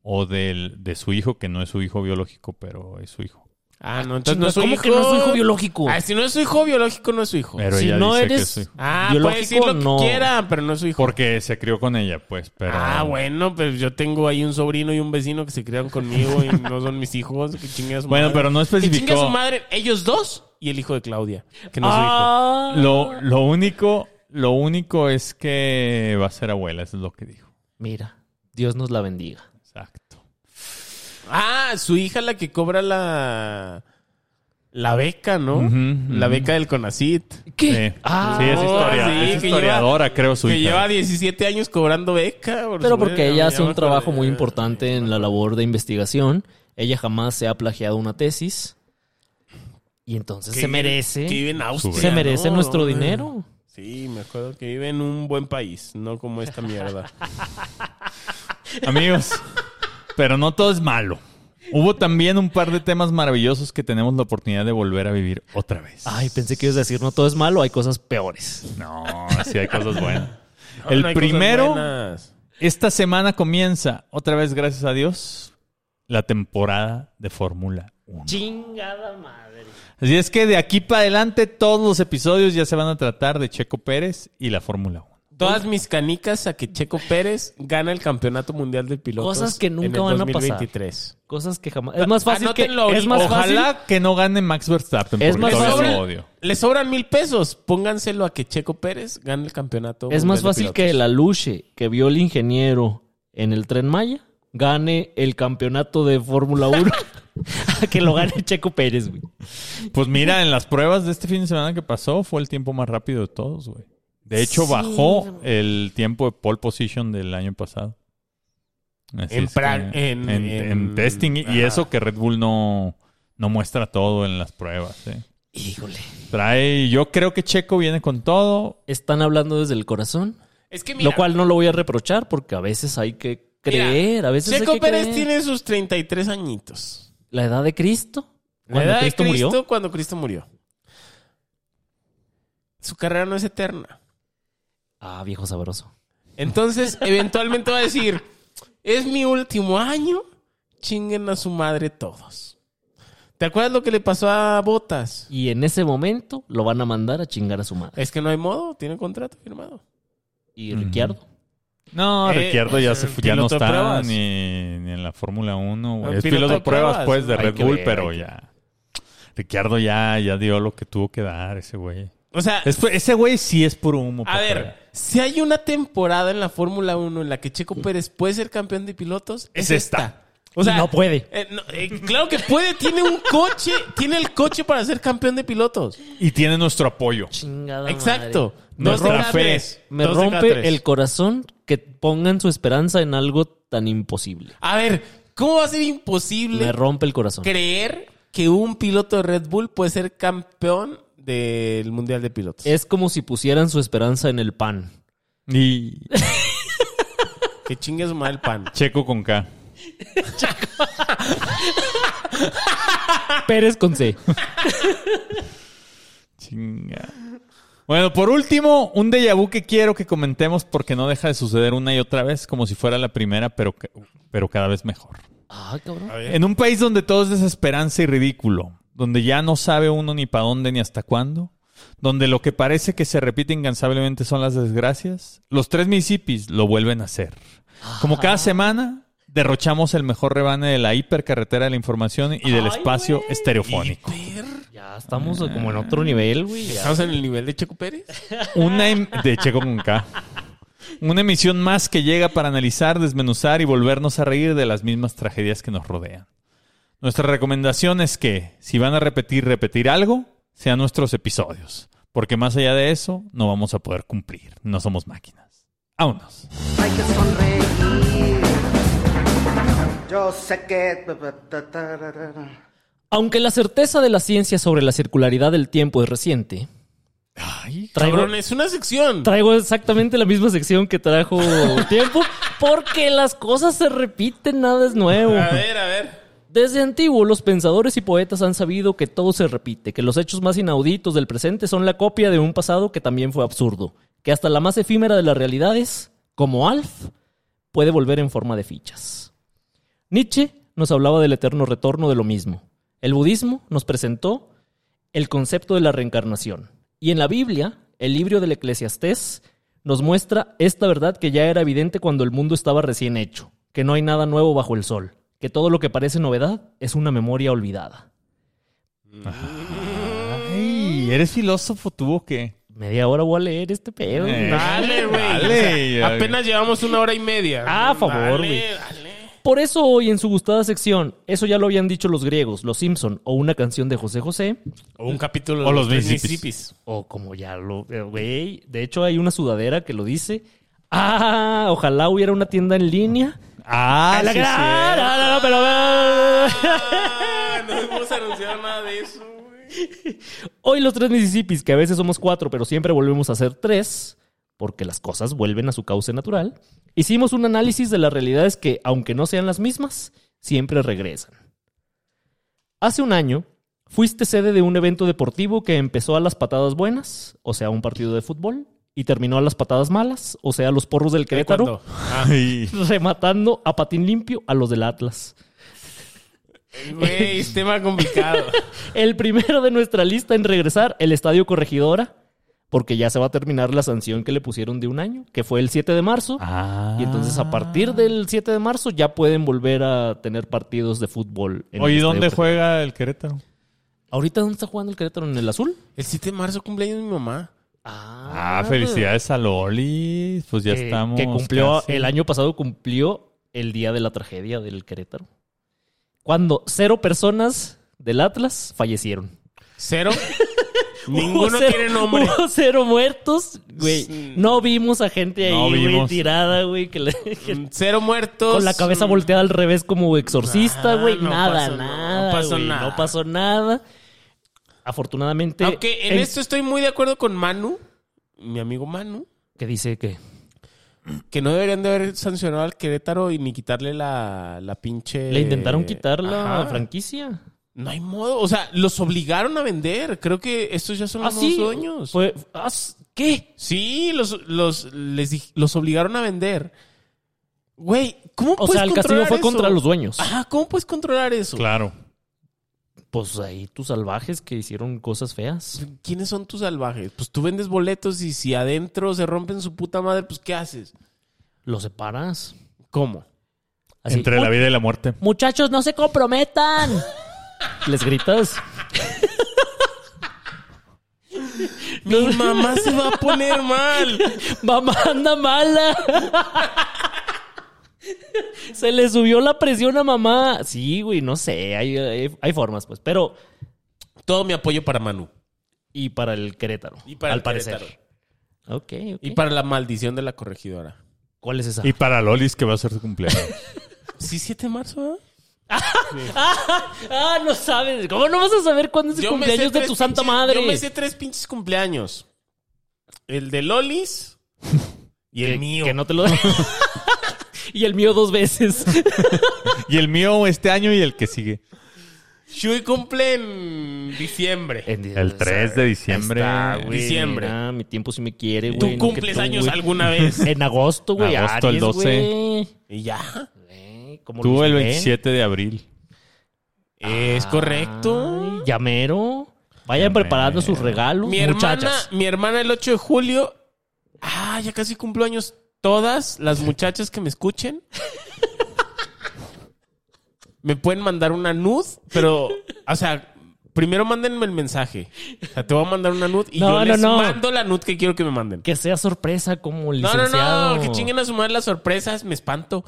o del, de su hijo, que no es su hijo biológico, pero es su hijo. Ah, no, entonces no es su ¿Cómo hijo. que no es su hijo biológico? Ah, si no es su hijo biológico, no es su hijo. Pero Si ella no dice que eres- es su hijo. Ah, biológico, puede decir lo que no. quiera, pero no es su hijo. Porque se crió con ella, pues, pero... Ah, bueno, pues yo tengo ahí un sobrino y un vecino que se criaron conmigo y no son mis hijos. Que chingue a su Bueno, madre. pero no Que chingue a especificó. su madre, ellos dos y el hijo de Claudia, que no es Ah. Lo, lo único, lo único es que va a ser abuela, eso es lo que dijo. Mira, Dios nos la bendiga. Exacto. Ah, su hija la que cobra la la beca, ¿no? La beca del CONACIT. ¿Qué? Sí, Ah, sí, es, historia, sí, es historiadora, creo, su que hija. lleva 17 años cobrando beca. por Pero porque ella hace un trabajo muy importante en la labor de investigación. Ella jamás se ha plagiado una tesis. Y entonces se merece. Que vive en Austria. Se merece ¿no? nuestro No, dinero. Sí, me acuerdo que vive en un buen país, no como esta mierda. Amigos, pero no todo es malo. Hubo también un par de temas maravillosos que tenemos la oportunidad de volver a vivir otra vez. Ay, pensé que ibas a decir, no todo es malo, hay cosas peores. No, sí hay cosas buenas. No, El no primero, buenas. esta semana comienza, otra vez gracias a Dios, la temporada de Fórmula 1. Chingada madre. Así es que de aquí para adelante todos los episodios ya se van a tratar de Checo Pérez y la Fórmula 1. Todas mis canicas a que Checo Pérez gana el campeonato mundial de pilotos. Cosas que nunca en el van a pasar. 2023. Cosas que jamás. Es más fácil que. Anótenlo Es más ahorita. fácil. Ojalá que no gane Max Verstappen, Es porque más todavía fácil- lo odio. Le sobran mil pesos. Pónganselo a que Checo Pérez gane el campeonato. Es mundial más de fácil pilotos. que la Luche que vio el ingeniero en el tren Maya gane el campeonato de Fórmula 1 a que lo gane Checo Pérez, güey. Pues mira, en las pruebas de este fin de semana que pasó fue el tiempo más rápido de todos, güey. De hecho, Sí. bajó el tiempo de pole position del año pasado. Así En es que- pra- en- en- en- en testing. Y eso que Red Bull no, no muestra todo en las pruebas. ¿eh? Híjole. Trae, yo creo que Checo viene con todo. Están hablando desde el corazón, Es que mira, lo cual no lo voy a reprochar porque a veces hay que creer, a veces Checo hay que Pérez creer. tiene sus 33 añitos. la edad de Cristo. La edad Cristo de Cristo murió. cuando Cristo murió. Su carrera no es eterna. Ah, viejo sabroso. Entonces, eventualmente va a decir, es mi último año, chinguen a su madre todos. ¿Te acuerdas lo que le pasó a Botas? Y en ese momento lo van a mandar a chingar a su madre. Es que no hay modo, tiene contrato firmado. Y Ricciardo. No, Eh, Ricciardo ya, se, ya no piloto de está pruebas. ni, ni en la Fórmula 1. güey. El Es piloto piloto de de pruebas, pruebas. pues, de Hay Red que Bull, ver, pero hay ya. Ricciardo ya, ya dio lo que tuvo que dar ese güey. O sea, Es- ese güey sí es puro humo. a ver, si hay una temporada en la Fórmula 1 en la que Checo Pérez puede ser campeón de pilotos, es, Es esta. esta. O sea, Y no puede. eh, no, eh, claro que puede, tiene un coche, tiene el coche para ser campeón de pilotos. Y tiene nuestro apoyo. Chingada Exacto. madre. Me cada rompe el corazón que pongan su esperanza en algo tan imposible. A ver, ¿cómo va a ser imposible Me rompe el corazón. creer que un piloto de Red Bull puede ser campeón del Mundial de Pilotos? Es como si pusieran su esperanza en el pan. Y Que chingue su madre el pan. Checo con K. Pérez con C. Chinga. Bueno, por último, un déjà vu que quiero que comentemos porque no deja de suceder una y otra vez, como si fuera la primera, pero, pero cada vez mejor. Ah, cabrón. En un país donde todo es desesperanza y ridículo, donde ya no sabe uno ni para dónde ni hasta cuándo, donde lo que parece que se repite incansablemente son las desgracias, los tres Mississippis lo vuelven a hacer. Como cada semana, derrochamos el mejor rebane de la hipercarretera de la información y del Ay, espacio estereofónico. Ya estamos como en otro nivel, güey. ¿Estamos en el nivel de Checo Pérez? Una em- de Checo con K. Una emisión más que llega para analizar, desmenuzar y volvernos a reír de las mismas tragedias que nos rodean. Nuestra recomendación es que, si van a repetir, repetir algo, sean nuestros episodios. Porque más allá de eso, no vamos a poder cumplir. No somos máquinas. Vámonos. Hay que sonreír. Yo sé que. Aunque la certeza de la ciencia sobre la circularidad del tiempo es reciente, Ay, traigo, Cabrón, es una sección. traigo exactamente la misma sección que trajo tiempo, porque las cosas se repiten, nada es nuevo. A ver, a ver. Desde antiguo, los pensadores y poetas han sabido que todo se repite, que los hechos más inauditos del presente son la copia de un pasado que también fue absurdo, que hasta la más efímera de las realidades, como Alf, puede volver en forma de fichas. Nietzsche nos hablaba del eterno retorno de lo mismo. El budismo nos presentó el concepto de la reencarnación. Y en la Biblia, el libro del Eclesiastés nos muestra esta verdad que ya era evidente cuando el mundo estaba recién hecho, que no hay nada nuevo bajo el sol, que todo lo que parece novedad es una memoria olvidada. Ay, ¿eres filósofo tú o qué? Media hora voy a leer este pedo. Eh. Dale, güey. Dale, O sea, ya. apenas llevamos una hora y media. Ah, a favor, Dale, güey. dale. Por eso hoy en su gustada sección, eso ya lo habían dicho los griegos, los Simpson o una canción de José José, O un capítulo de O los Mississippis. o como ya lo... eh, Güey, de hecho hay una sudadera que lo dice. Ah, ojalá hubiera una tienda en línea. Ah, La sí, gran- no, no, no, pero... Ah, no hemos anunciado nada de eso, güey. Hoy los tres Mississippis, que a veces somos cuatro, pero siempre volvemos a ser tres, porque las cosas vuelven a su cauce natural, hicimos un análisis de las realidades que, aunque no sean las mismas, siempre regresan. Hace un año, fuiste sede de un evento deportivo que empezó a las patadas buenas, o sea, un partido de fútbol, y terminó a las patadas malas, o sea, los porros del Querétaro. Ah, rematando a patín limpio a los del Atlas. Güey, es tema complicado. El primero de nuestra lista en regresar, el Estadio Corregidora, porque ya se va a terminar la sanción que le pusieron de un año, que fue el 7 de marzo. Ah. Y entonces a partir del 7 de marzo ya pueden volver a tener partidos de fútbol. en el Oye, ¿y Estadio dónde Corregidora. juega el Querétaro? ¿Ahorita dónde está jugando el Querétaro? ¿En el azul? El 7 de marzo cumpleaños de mi mamá. Ah, felicidades a Loli. Pues ya que, estamos. que cumplió, casi. el año pasado cumplió el día de la tragedia del Querétaro. Cuando cero personas del Atlas fallecieron. Cero. Ninguno cero- tiene nombre. Hubo cero muertos, güey. No vimos a gente ahí, No güey, tirada, güey, que le- que- Mm, Cero muertos. con la cabeza volteada al revés como exorcista, Nah, güey. no nada, pasó- no nada. pasó güey, nada. No pasó nada. Afortunadamente. Aunque en esto estoy muy de acuerdo con Manu, mi amigo Manu, Que dice que. que no deberían de haber sancionado al Querétaro y ni quitarle la, la pinche... Le intentaron quitar la Ajá. franquicia. No hay modo. O sea, los obligaron a vender. Creo que estos ya son Ah, los sí. nuevos dueños. Fue, ah, ¿Qué? Sí, los, los, les di- los obligaron a vender. Güey, ¿cómo O puedes sea, el castigo controlar fue eso? contra los dueños. Ajá, ¿cómo puedes controlar eso? Claro. Pues ahí tus salvajes que hicieron cosas feas. ¿Quiénes son tus salvajes? Pues tú vendes boletos y si adentro se rompen su puta madre, pues ¿qué haces? Los separas. ¿Cómo? Así, Entre la "Mu- vida y la muerte. Muchachos, no se comprometan. Les gritas. Mi mamá se va a poner mal. Mamá anda mala. Se le subió la presión a mamá. Sí, güey, no sé. Hay, hay, hay formas, pues. Pero. Todo mi apoyo para Manu. Y para el Querétaro. Y para al el parecer. Querétaro. Ok, ok. Y para la maldición de la corregidora. ¿Cuál es esa? Y para Lolis, que va a ser su cumpleaños. Sí, 7 de marzo, ¿eh? Ah, no sabes. ¿Cómo no vas a saber cuándo es el Yo cumpleaños de tres tu santa madre? Yo me sé tres pinches cumpleaños. El de Lolis y el Que- mío. Que no te lo Y el mío dos veces. y el mío este año y el que sigue. Shui cumple en diciembre. El 3 de diciembre. Está, güey. Diciembre. Mira, mi tiempo sí me quiere, güey. ¿Tú no cumples tú, años güey. alguna vez? En agosto, güey. Agosto, el Aries, 12. güey. y ya. Güey, ¿cómo Tuvo lo el sé? 27 de abril. Es correcto. Ay, llamero. Vayan Llamero. preparando sus regalos, Mi hermana, muchachas. mi hermana el 8 de julio. Ah, ya casi cumplo años todas las muchachas que me escuchen. me pueden mandar una nud, pero, o sea, primero mándenme el mensaje. O sea, te voy a mandar una nud y No, yo no, les no. mando la nud que quiero que me manden. Que sea sorpresa como No, no, licenciado. no, que chinguen a su madre las sorpresas, me espanto.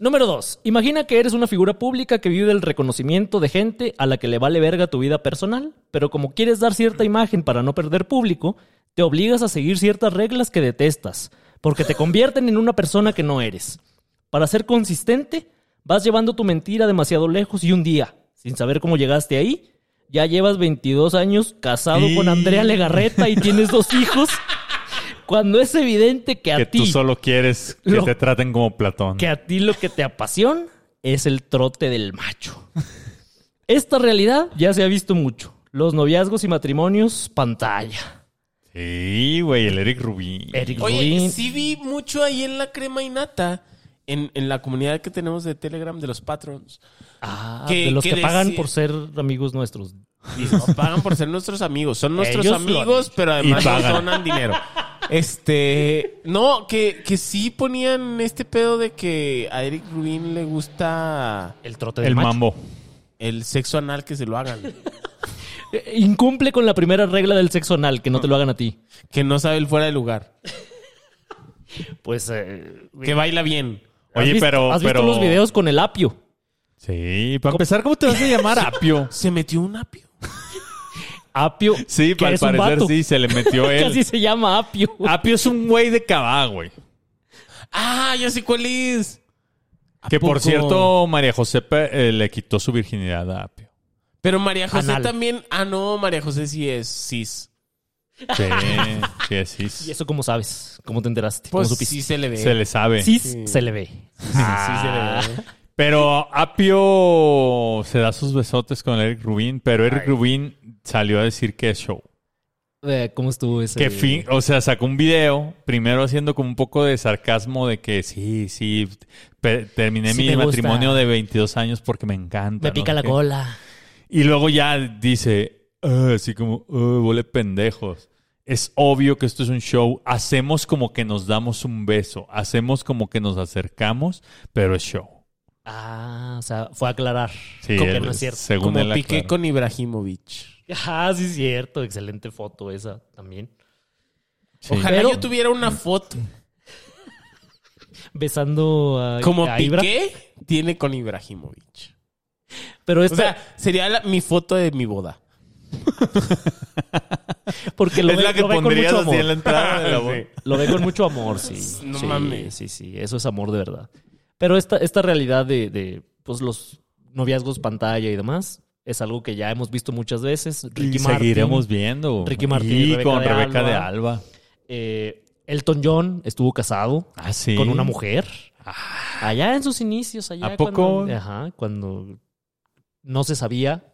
Número dos. Imagina que eres una figura pública que vive del reconocimiento de gente a la que le vale verga tu vida personal, pero como quieres dar cierta imagen para no perder público, te obligas a seguir ciertas reglas que detestas, porque te convierten en una persona que no eres. Para ser consistente, vas llevando tu mentira demasiado lejos y un día, sin saber cómo llegaste ahí, ya llevas 22 años casado con Andrea Legarreta y tienes dos hijos. Cuando es evidente que a Que ti tú solo quieres que Lo- te traten como Platón. que a ti lo que te apasiona es el trote del macho. Esta realidad ya se ha visto mucho. Los noviazgos y matrimonios, pantalla. Sí, güey, el Eric Rubin. Eric Oye, Rubin. sí vi mucho ahí en la crema y nata, en, en la comunidad que tenemos de Telegram de los patrons. Ah, que- de los que que, pagan por ser amigos nuestros. Nos pagan por ser nuestros amigos. Son nuestros Ellos amigos, pero además nos donan dinero. Este, no, que, que sí ponían este pedo de que a Eric Rubin le gusta El trote del El macho. mambo. el sexo anal que se lo hagan. Eh, Incumple con la primera regla del sexo anal, que no te lo hagan a ti. Que no sabe el fuera de lugar. Pues. eh, Que baila bien. ¿has Oye, visto- pero- ¿Has visto los videos con el apio? Sí, para empezar, ¿cómo te vas a llamar Apio? Se metió un apio. Apio. Sí, que al es un parecer vato. sí, se le metió Casi él. se llama apio. Apio es un güey de cabá, güey. Ah, ya sé cuál es. ¿A Que por cierto, María José eh, le quitó su virginidad a Apio. Pero María José Anal. también. Ah, no, María José sí es cis. Sí, sí, sí. ¿Y eso cómo sabes? ¿Cómo te enteraste? ¿Cómo Pues supiste? sí se le ve. Se le sabe. Sí, Sí. se le ve. Sí, sí se le ve. Pero Apio se da sus besotes con Eric Rubin, pero Eric Rubin salió a decir que es show. Eh, ¿Cómo estuvo ese? Que fin, o sea, sacó un video, primero haciendo como un poco de sarcasmo de que sí, sí, pe- terminé Sí mi me gusta. matrimonio de 22 años porque me encanta. Me pica no la qué. cola. Y luego ya dice, "Ah", así como, "Ah, huele pendejos. Es obvio que esto es un show. Hacemos como que nos damos un beso. Hacemos como que nos acercamos, pero es show. Ah, o sea, fue a aclarar. Sí, Como que no es cierto. Según Como él piqué aclaró. con Ibrahimovic. Ah, sí es cierto. Excelente foto esa también. Sí. Ojalá Pero- yo tuviera una foto Besando a, como a Ibra. Piqué tiene con Ibrahimovic. Pero O esta, sea, sería la- mi foto de mi boda. porque lo es ve, la que pondrías mucho así amor. en la entrada de la boda. Sí. Lo ve con mucho amor, sí. No sí, mames. Sí, sí, eso es amor de verdad. Pero esta, esta realidad de, de, pues, los noviazgos pantalla y demás es algo que ya hemos visto muchas veces. Ricky Y Martin, seguiremos viendo. Ricky Martin y Rebeca con de Rebeca de Alba. Eh, Elton John estuvo casado Ah, sí. con una mujer. Allá en sus inicios, allá ¿A poco? Cuando, ajá, cuando no se sabía.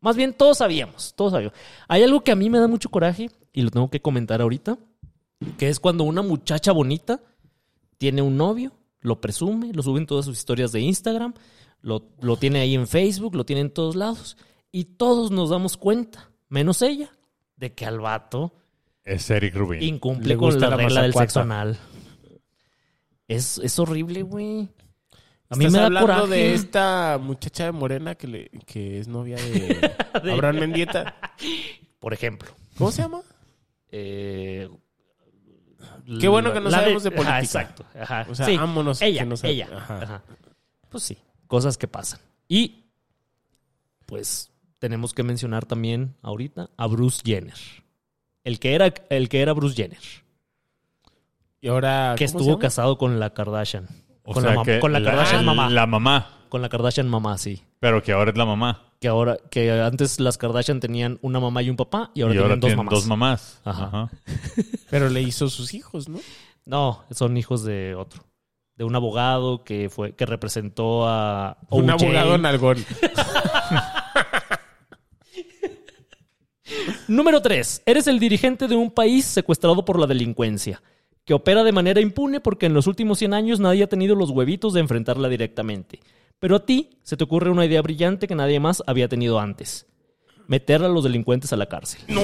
Más bien todos sabíamos, todos sabíamos. Hay algo que a mí me da mucho coraje y lo tengo que comentar ahorita, que es cuando una muchacha bonita tiene un novio, lo presume, lo sube en todas sus historias de Instagram, lo, lo tiene ahí en Facebook, lo tiene en todos lados y todos nos damos cuenta, menos ella, de que al vato Es Eric Rubin. incumple Le con la la regla del sexo anal. Es, es horrible, güey. A mí ¿Estás me da hablando coraje. de esta muchacha de Morena que, le, que es novia de Abraham Mendieta? Por ejemplo. ¿Cómo se llama? eh, Qué bueno que no sabemos de política. exacto. Ajá. O sea, Sí, vámonos Ella, que no sabe- ella. Ajá. Ajá. Pues sí, cosas que pasan. Y pues tenemos que mencionar también ahorita a Bruce Jenner. El que era, el que era Bruce Jenner. Y ahora. Que ¿cómo se estuvo casado con la Kardashian. O con, sea la, mam- que con la Kardashian mamá. La mamá. Con la Kardashian mamá, sí. Pero que ahora es la mamá. Que ahora, que antes las Kardashian tenían una mamá y un papá y ahora y tienen dos tienen mamás. dos mamás. Ajá. Ajá. Pero le hizo sus hijos, ¿no? No, son hijos de otro. De un abogado que fue, que representó a Un OJ. abogado nalgón. Número 3. Eres el dirigente de un país secuestrado por la delincuencia, que opera de manera impune porque en los últimos 100 años nadie ha tenido los huevitos de enfrentarla directamente. Pero a ti se te ocurre una idea brillante que nadie más había tenido antes. Meter a los delincuentes a la cárcel. No,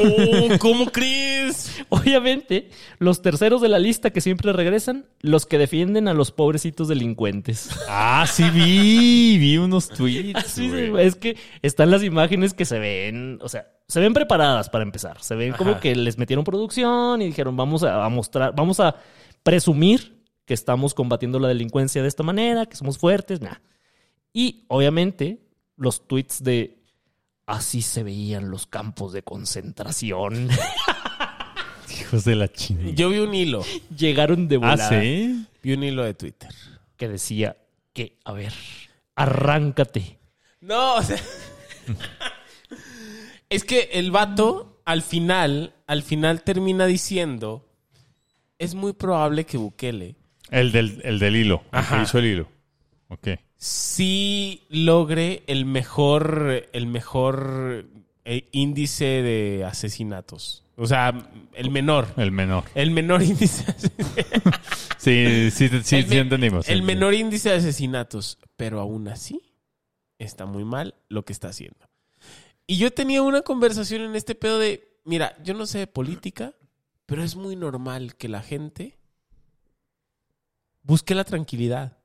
¿cómo crees? Obviamente, los terceros de la lista que siempre regresan, los que defienden a los pobrecitos delincuentes. Ah, sí vi. Vi unos tweets. Así güey. se- es que están las imágenes que se ven, o sea, se ven preparadas para empezar. Se ven como que les metieron producción y dijeron, vamos a, a mostrar, vamos a presumir que estamos combatiendo la delincuencia de esta manera, que somos fuertes, nah. Y obviamente los tweets de así se veían los campos de concentración Hijos de la chingada. Yo vi un hilo. llegaron de Ah, volada. sí. Vi un hilo de Twitter. Que decía que, a ver, arráncate. No, o sea. es que el vato, al final, al final termina diciendo. Es muy probable que Bukele El del, el del hilo. El Ajá. que hizo el hilo. Ok. Sí logre el mejor, el mejor eh, índice de asesinatos. O sea, el menor. El menor. El menor índice de. Sí, sí, sí, sí, el, entendimos. el Sí. menor índice de asesinatos. Pero aún así, está muy mal lo que está haciendo. Y yo tenía una conversación en este pedo de, mira, yo no sé de política, pero es muy normal que la gente busque la tranquilidad.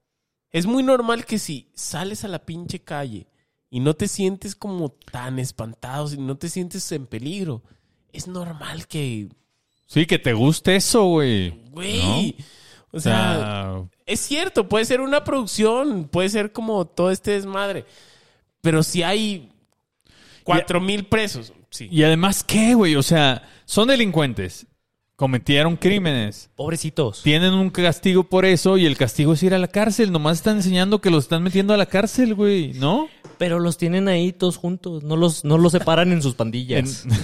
Es muy normal que si sales a la pinche calle y no te sientes como tan espantado, si no te sientes en peligro, es normal que, Sí, que te guste eso, güey. güey, o O sea, sea, es cierto, puede ser una producción, puede ser como todo este desmadre. Pero si hay cuatro mil presos, sí. y además, ¿qué, güey? O sea, son delincuentes. Cometieron crímenes. Pobrecitos. Tienen un castigo por eso y el castigo es ir a la cárcel. Nomás están enseñando que los están metiendo a la cárcel, güey, ¿no? Pero los tienen ahí todos juntos, no los, no los separan en sus pandillas.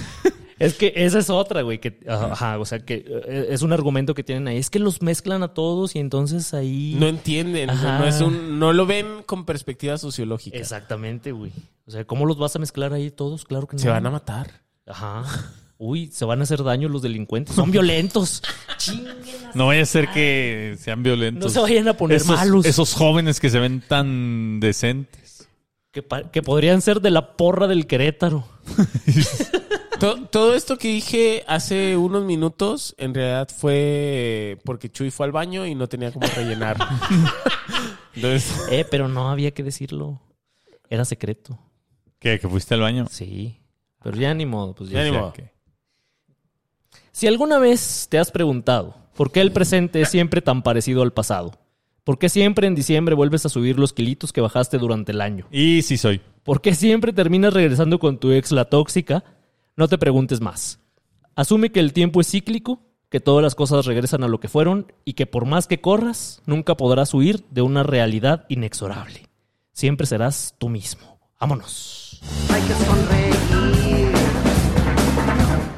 Es que esa es otra, güey, que, ajá, o sea, que eh, es un argumento que tienen ahí. Es que los mezclan a todos y entonces ahí... No entienden, Ajá. no, es un, no lo ven con perspectiva sociológica. Exactamente, güey. O sea, ¿cómo los vas a mezclar ahí todos? Claro que no. Se van a matar. Ajá. Uy, se van a hacer daño los delincuentes. Son violentos. No vaya a ser que sean violentos. No se vayan a poner esos, malos. Esos jóvenes que se ven tan decentes. Que, que podrían ser de la porra del Querétaro. To- todo esto que dije hace unos minutos, en realidad fue porque Chuy fue al baño y no tenía cómo rellenar. Entonces, Eh, pero no había que decirlo. Era secreto. ¿Qué? ¿Que fuiste al baño? Sí. Pero ya ni modo, pues ya. Ya ni modo. que- Si alguna vez te has preguntado por qué el presente es siempre tan parecido al pasado, por qué siempre en diciembre vuelves a subir los kilitos que bajaste durante el año, Y sí soy. por qué siempre terminas regresando con tu ex la tóxica, no te preguntes más. Asume que el tiempo es cíclico, que todas las cosas regresan a lo que fueron y que por más que corras, nunca podrás huir de una realidad inexorable. Siempre serás tú mismo. Vámonos. Hay que sonreír.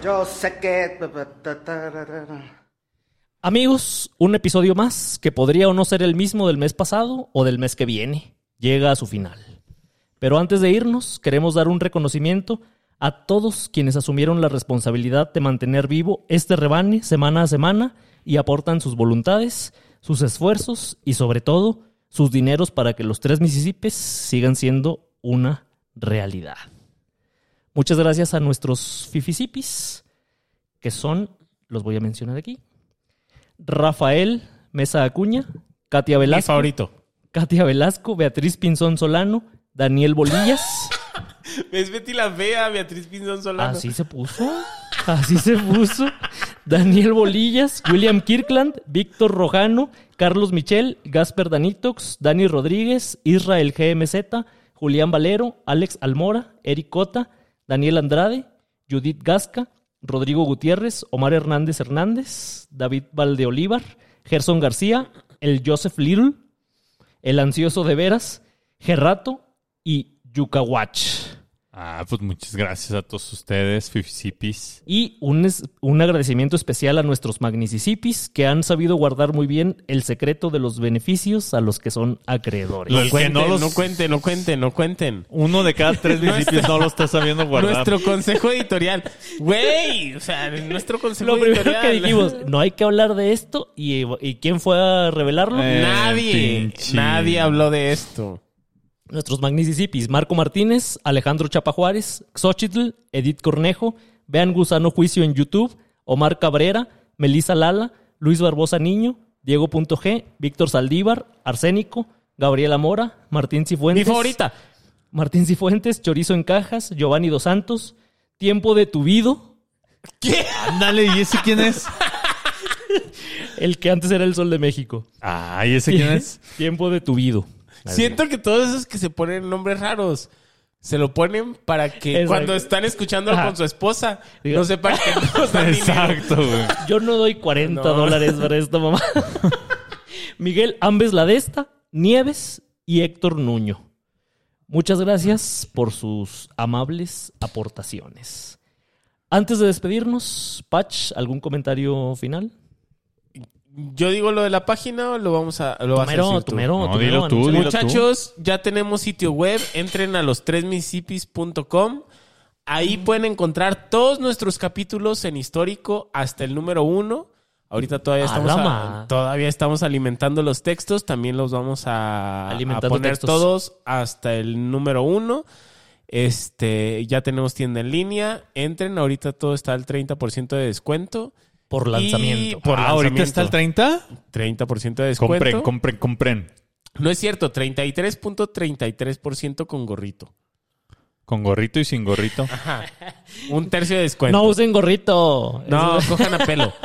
Yo sé que. Amigos, un episodio más que podría o no ser el mismo del mes pasado o del mes que viene. Llega a su final. Pero antes de irnos, queremos dar un reconocimiento a todos quienes asumieron la responsabilidad de mantener vivo este rebane semana a semana y aportan sus voluntades, sus esfuerzos y sobre todo sus dineros para que los tres Mississippis sigan siendo una realidad. Muchas gracias a nuestros Fifisipis, que son, los voy a mencionar aquí, Rafael Mesa Acuña, Katia mi Velasco, favorito. Katia Velasco, Beatriz Pinzón Solano, Daniel Bolillas. ¿Ves Betty la Fea, Beatriz Pinzón Solano? Así se puso. Así se puso. Daniel Bolillas, William Kirkland, Víctor Rojano, Carlos Michel, Gasper Danitox, Dani Rodríguez, Israel GMZ, Julián Valero, Alex Almora, Eric Cota, Daniel Andrade, Judith Gasca, Rodrigo Gutiérrez, Omar Hernández Hernández, David Valdeolívar, Gerson García, el Joseph Little, el Ansioso de Veras, Gerrato y Yucawach. Ah, pues muchas gracias a todos ustedes, Fifisipis. Y un, es- un agradecimiento especial a nuestros magnicisipis que han sabido guardar muy bien el secreto de los beneficios a los que son acreedores. Que Cuenten, no los- no cuenten, no cuenten, no cuenten. Uno de cada tres municipios no lo está sabiendo guardar. Nuestro consejo editorial. Güey, o sea, nuestro consejo Lo primero editorial. que dijimos, no hay que hablar de esto. ¿Y, y quién fue a revelarlo? Eh, Nadie, pinche. nadie habló de esto. Nuestros magnicisipis, Marco Martínez, Alejandro Chapa Juárez, Xochitl, Edith Cornejo, Vean Gusano Juicio en YouTube, Omar Cabrera, Melisa Lala, Luis Barbosa Niño, Diego.g, Víctor Saldívar, Arsénico, Gabriela Mora, Martín Cifuentes. Mi favorita. Martín Cifuentes, Chorizo en Cajas, Giovanni Dos Santos, Tiempo de tu Vido, Ándale, ¿y ese quién es? el que antes era el Sol de México. Ah, ¿y ese quién es? Tiempo de tu Vido. Siento que todos esos que se ponen nombres raros se lo ponen para que Exacto. cuando están escuchándolo Ajá. con su esposa no sepan que no. Exacto, güey. Yo no doy 40 No. dólares para esta mamá. Miguel Ambes Ladesta, Nieves y Héctor Nuño. Muchas gracias por sus amables aportaciones. Antes de despedirnos, Patch, ¿algún comentario final? Yo digo lo de la página o lo vamos a lo vas a Tumero, decir tú? tumero, No, tumero, dilo tú, dilo. Muchachos, ya tenemos sitio web. Entren a los tresmisipis.com. Ahí pueden encontrar todos nuestros capítulos en histórico hasta el número uno. Ahorita todavía estamos, a- todavía estamos alimentando los textos. También los vamos a, poner textos. todos hasta el número uno. Este, ya tenemos tienda en línea. Entren, ahorita todo está al 30% de descuento. Por lanzamiento. Y por Ah, ahorita está el 30. 30% de descuento. Compren, compren, compren. No es cierto, 33.33% con gorrito. Con gorrito y sin gorrito. Un tercio de descuento. No usen gorrito. No, Eso- cojan a pelo.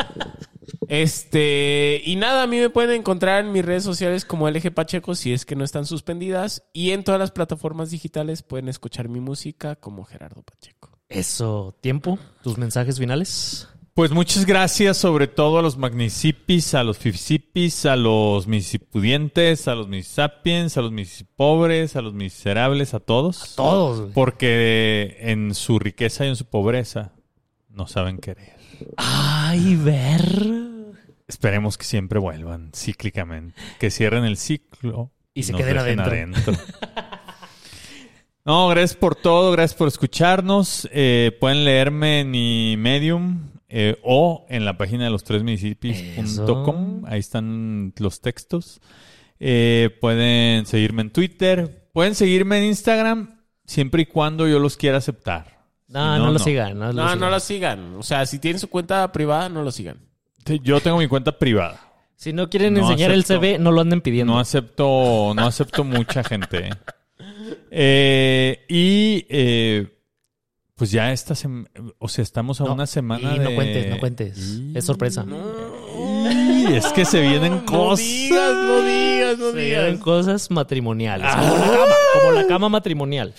Este, y nada, a mí me pueden encontrar en mis redes sociales como LG Pacheco si es que no están suspendidas. Y en todas las plataformas digitales pueden escuchar mi música como Gerardo Pacheco. Eso, tiempo, tus mensajes finales. Pues muchas gracias sobre todo a los magnicipis, a los fifisipis, a los misipudientes, a los misisapiens, a los misipobres, a los miserables, a todos. Todos. güey. Porque en su riqueza y en su pobreza no saben querer. Ay, ver. Esperemos que siempre vuelvan cíclicamente. Que cierren el ciclo Y se queden adentro. no, gracias por todo, gracias por escucharnos. Eh, pueden leerme en mi Medium eh, o en la página de los tres municipios.com. Ahí están los textos. Eh, pueden seguirme en Twitter. Pueden seguirme en Instagram siempre y cuando yo los quiera aceptar. No, Si no, lo sigan. No, lo No, sigan. no lo sigan. O sea, si tienen su cuenta privada, no lo sigan. Yo tengo mi cuenta privada. Si no quieren No enseñar acepto. el CV, no lo anden pidiendo. No acepto, no acepto mucha gente. Eh, y eh, pues ya esta semana, o sea, estamos a No, una semana y de... no cuentes, no cuentes. Y- Es sorpresa. y es que se vienen cosas. digas, no digas, no Se digas. vienen cosas matrimoniales. Ah. Como la cama, como la cama matrimonial.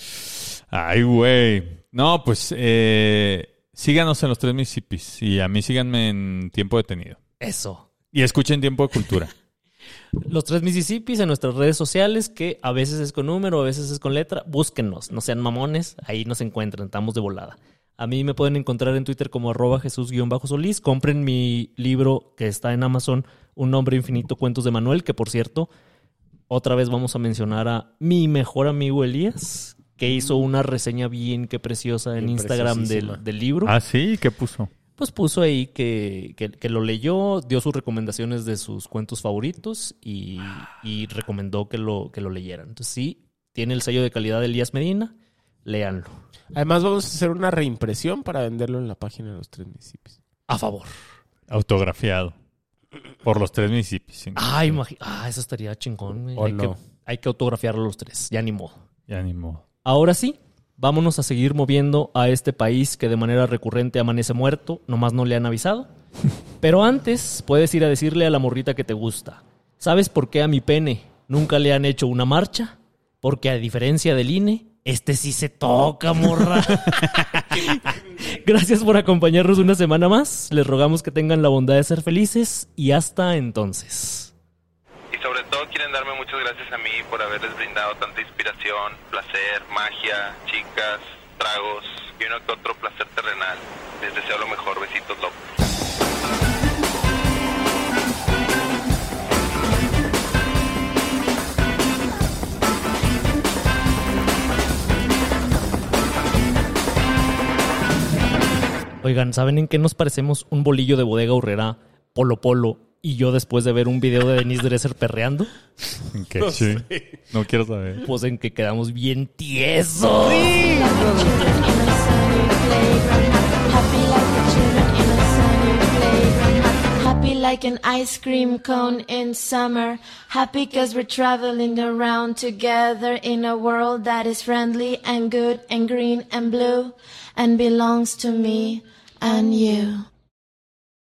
Ay, güey. No, pues eh, síganos en los tres Mississippis y a mí síganme en Tiempo Detenido. Eso. Y escuchen Tiempo de Cultura. Los tres Mississippis en nuestras redes sociales, que a veces es con número, a veces es con letra. Búsquennos, no sean mamones, ahí nos encuentran, estamos de volada. A mí me pueden encontrar en Twitter como arroba Jesús-Solís. Compren mi libro que está en Amazon, Un nombre infinito, cuentos de Manuel, que por cierto, otra vez vamos a mencionar a mi mejor amigo Elías, que hizo una reseña bien que preciosa en Instagram del, del libro ah, sí, ¿qué puso? Pues puso ahí que, que- que lo leyó, dio sus recomendaciones de sus cuentos favoritos y, y recomendó que lo, que lo leyeran. Entonces sí, tiene el sello de calidad de Elías Medina, léanlo. Además, vamos a hacer una reimpresión para venderlo en la página de los tres municipios. A favor. Autografiado. Por los tres Mississippis. Ah, ah, eso estaría chingón. hay, no. que, hay que autografiarlo los tres, ya ni modo. Ya ni modo. Ahora sí, vámonos a seguir moviendo a este país que de manera recurrente amanece muerto, nomás no le han avisado. Pero antes puedes ir a decirle a la morrita que te gusta. ¿Sabes por qué a mi pene nunca le han hecho una marcha? Porque a diferencia del INE, este sí se toca, morra. Gracias por acompañarnos una semana más. Les rogamos que tengan la bondad de ser felices y hasta entonces. Sobre todo quieren darme muchas gracias a mí por haberles brindado tanta inspiración, placer, magia, chicas, tragos y uno que otro placer terrenal. Les deseo lo mejor. Besitos, López. Oigan, ¿saben en qué nos parecemos un bolillo de bodega horrera, Polo Polo, y yo después de ver un video de Denise Dresser perreando? ¿Qué? Sí. No quiero saber. Pues en que quedamos bien tiesos. Happy like an ice cream cone in summer. Happy cause we're traveling around together in a world that is friendly and good and green and blue and belongs to me and you.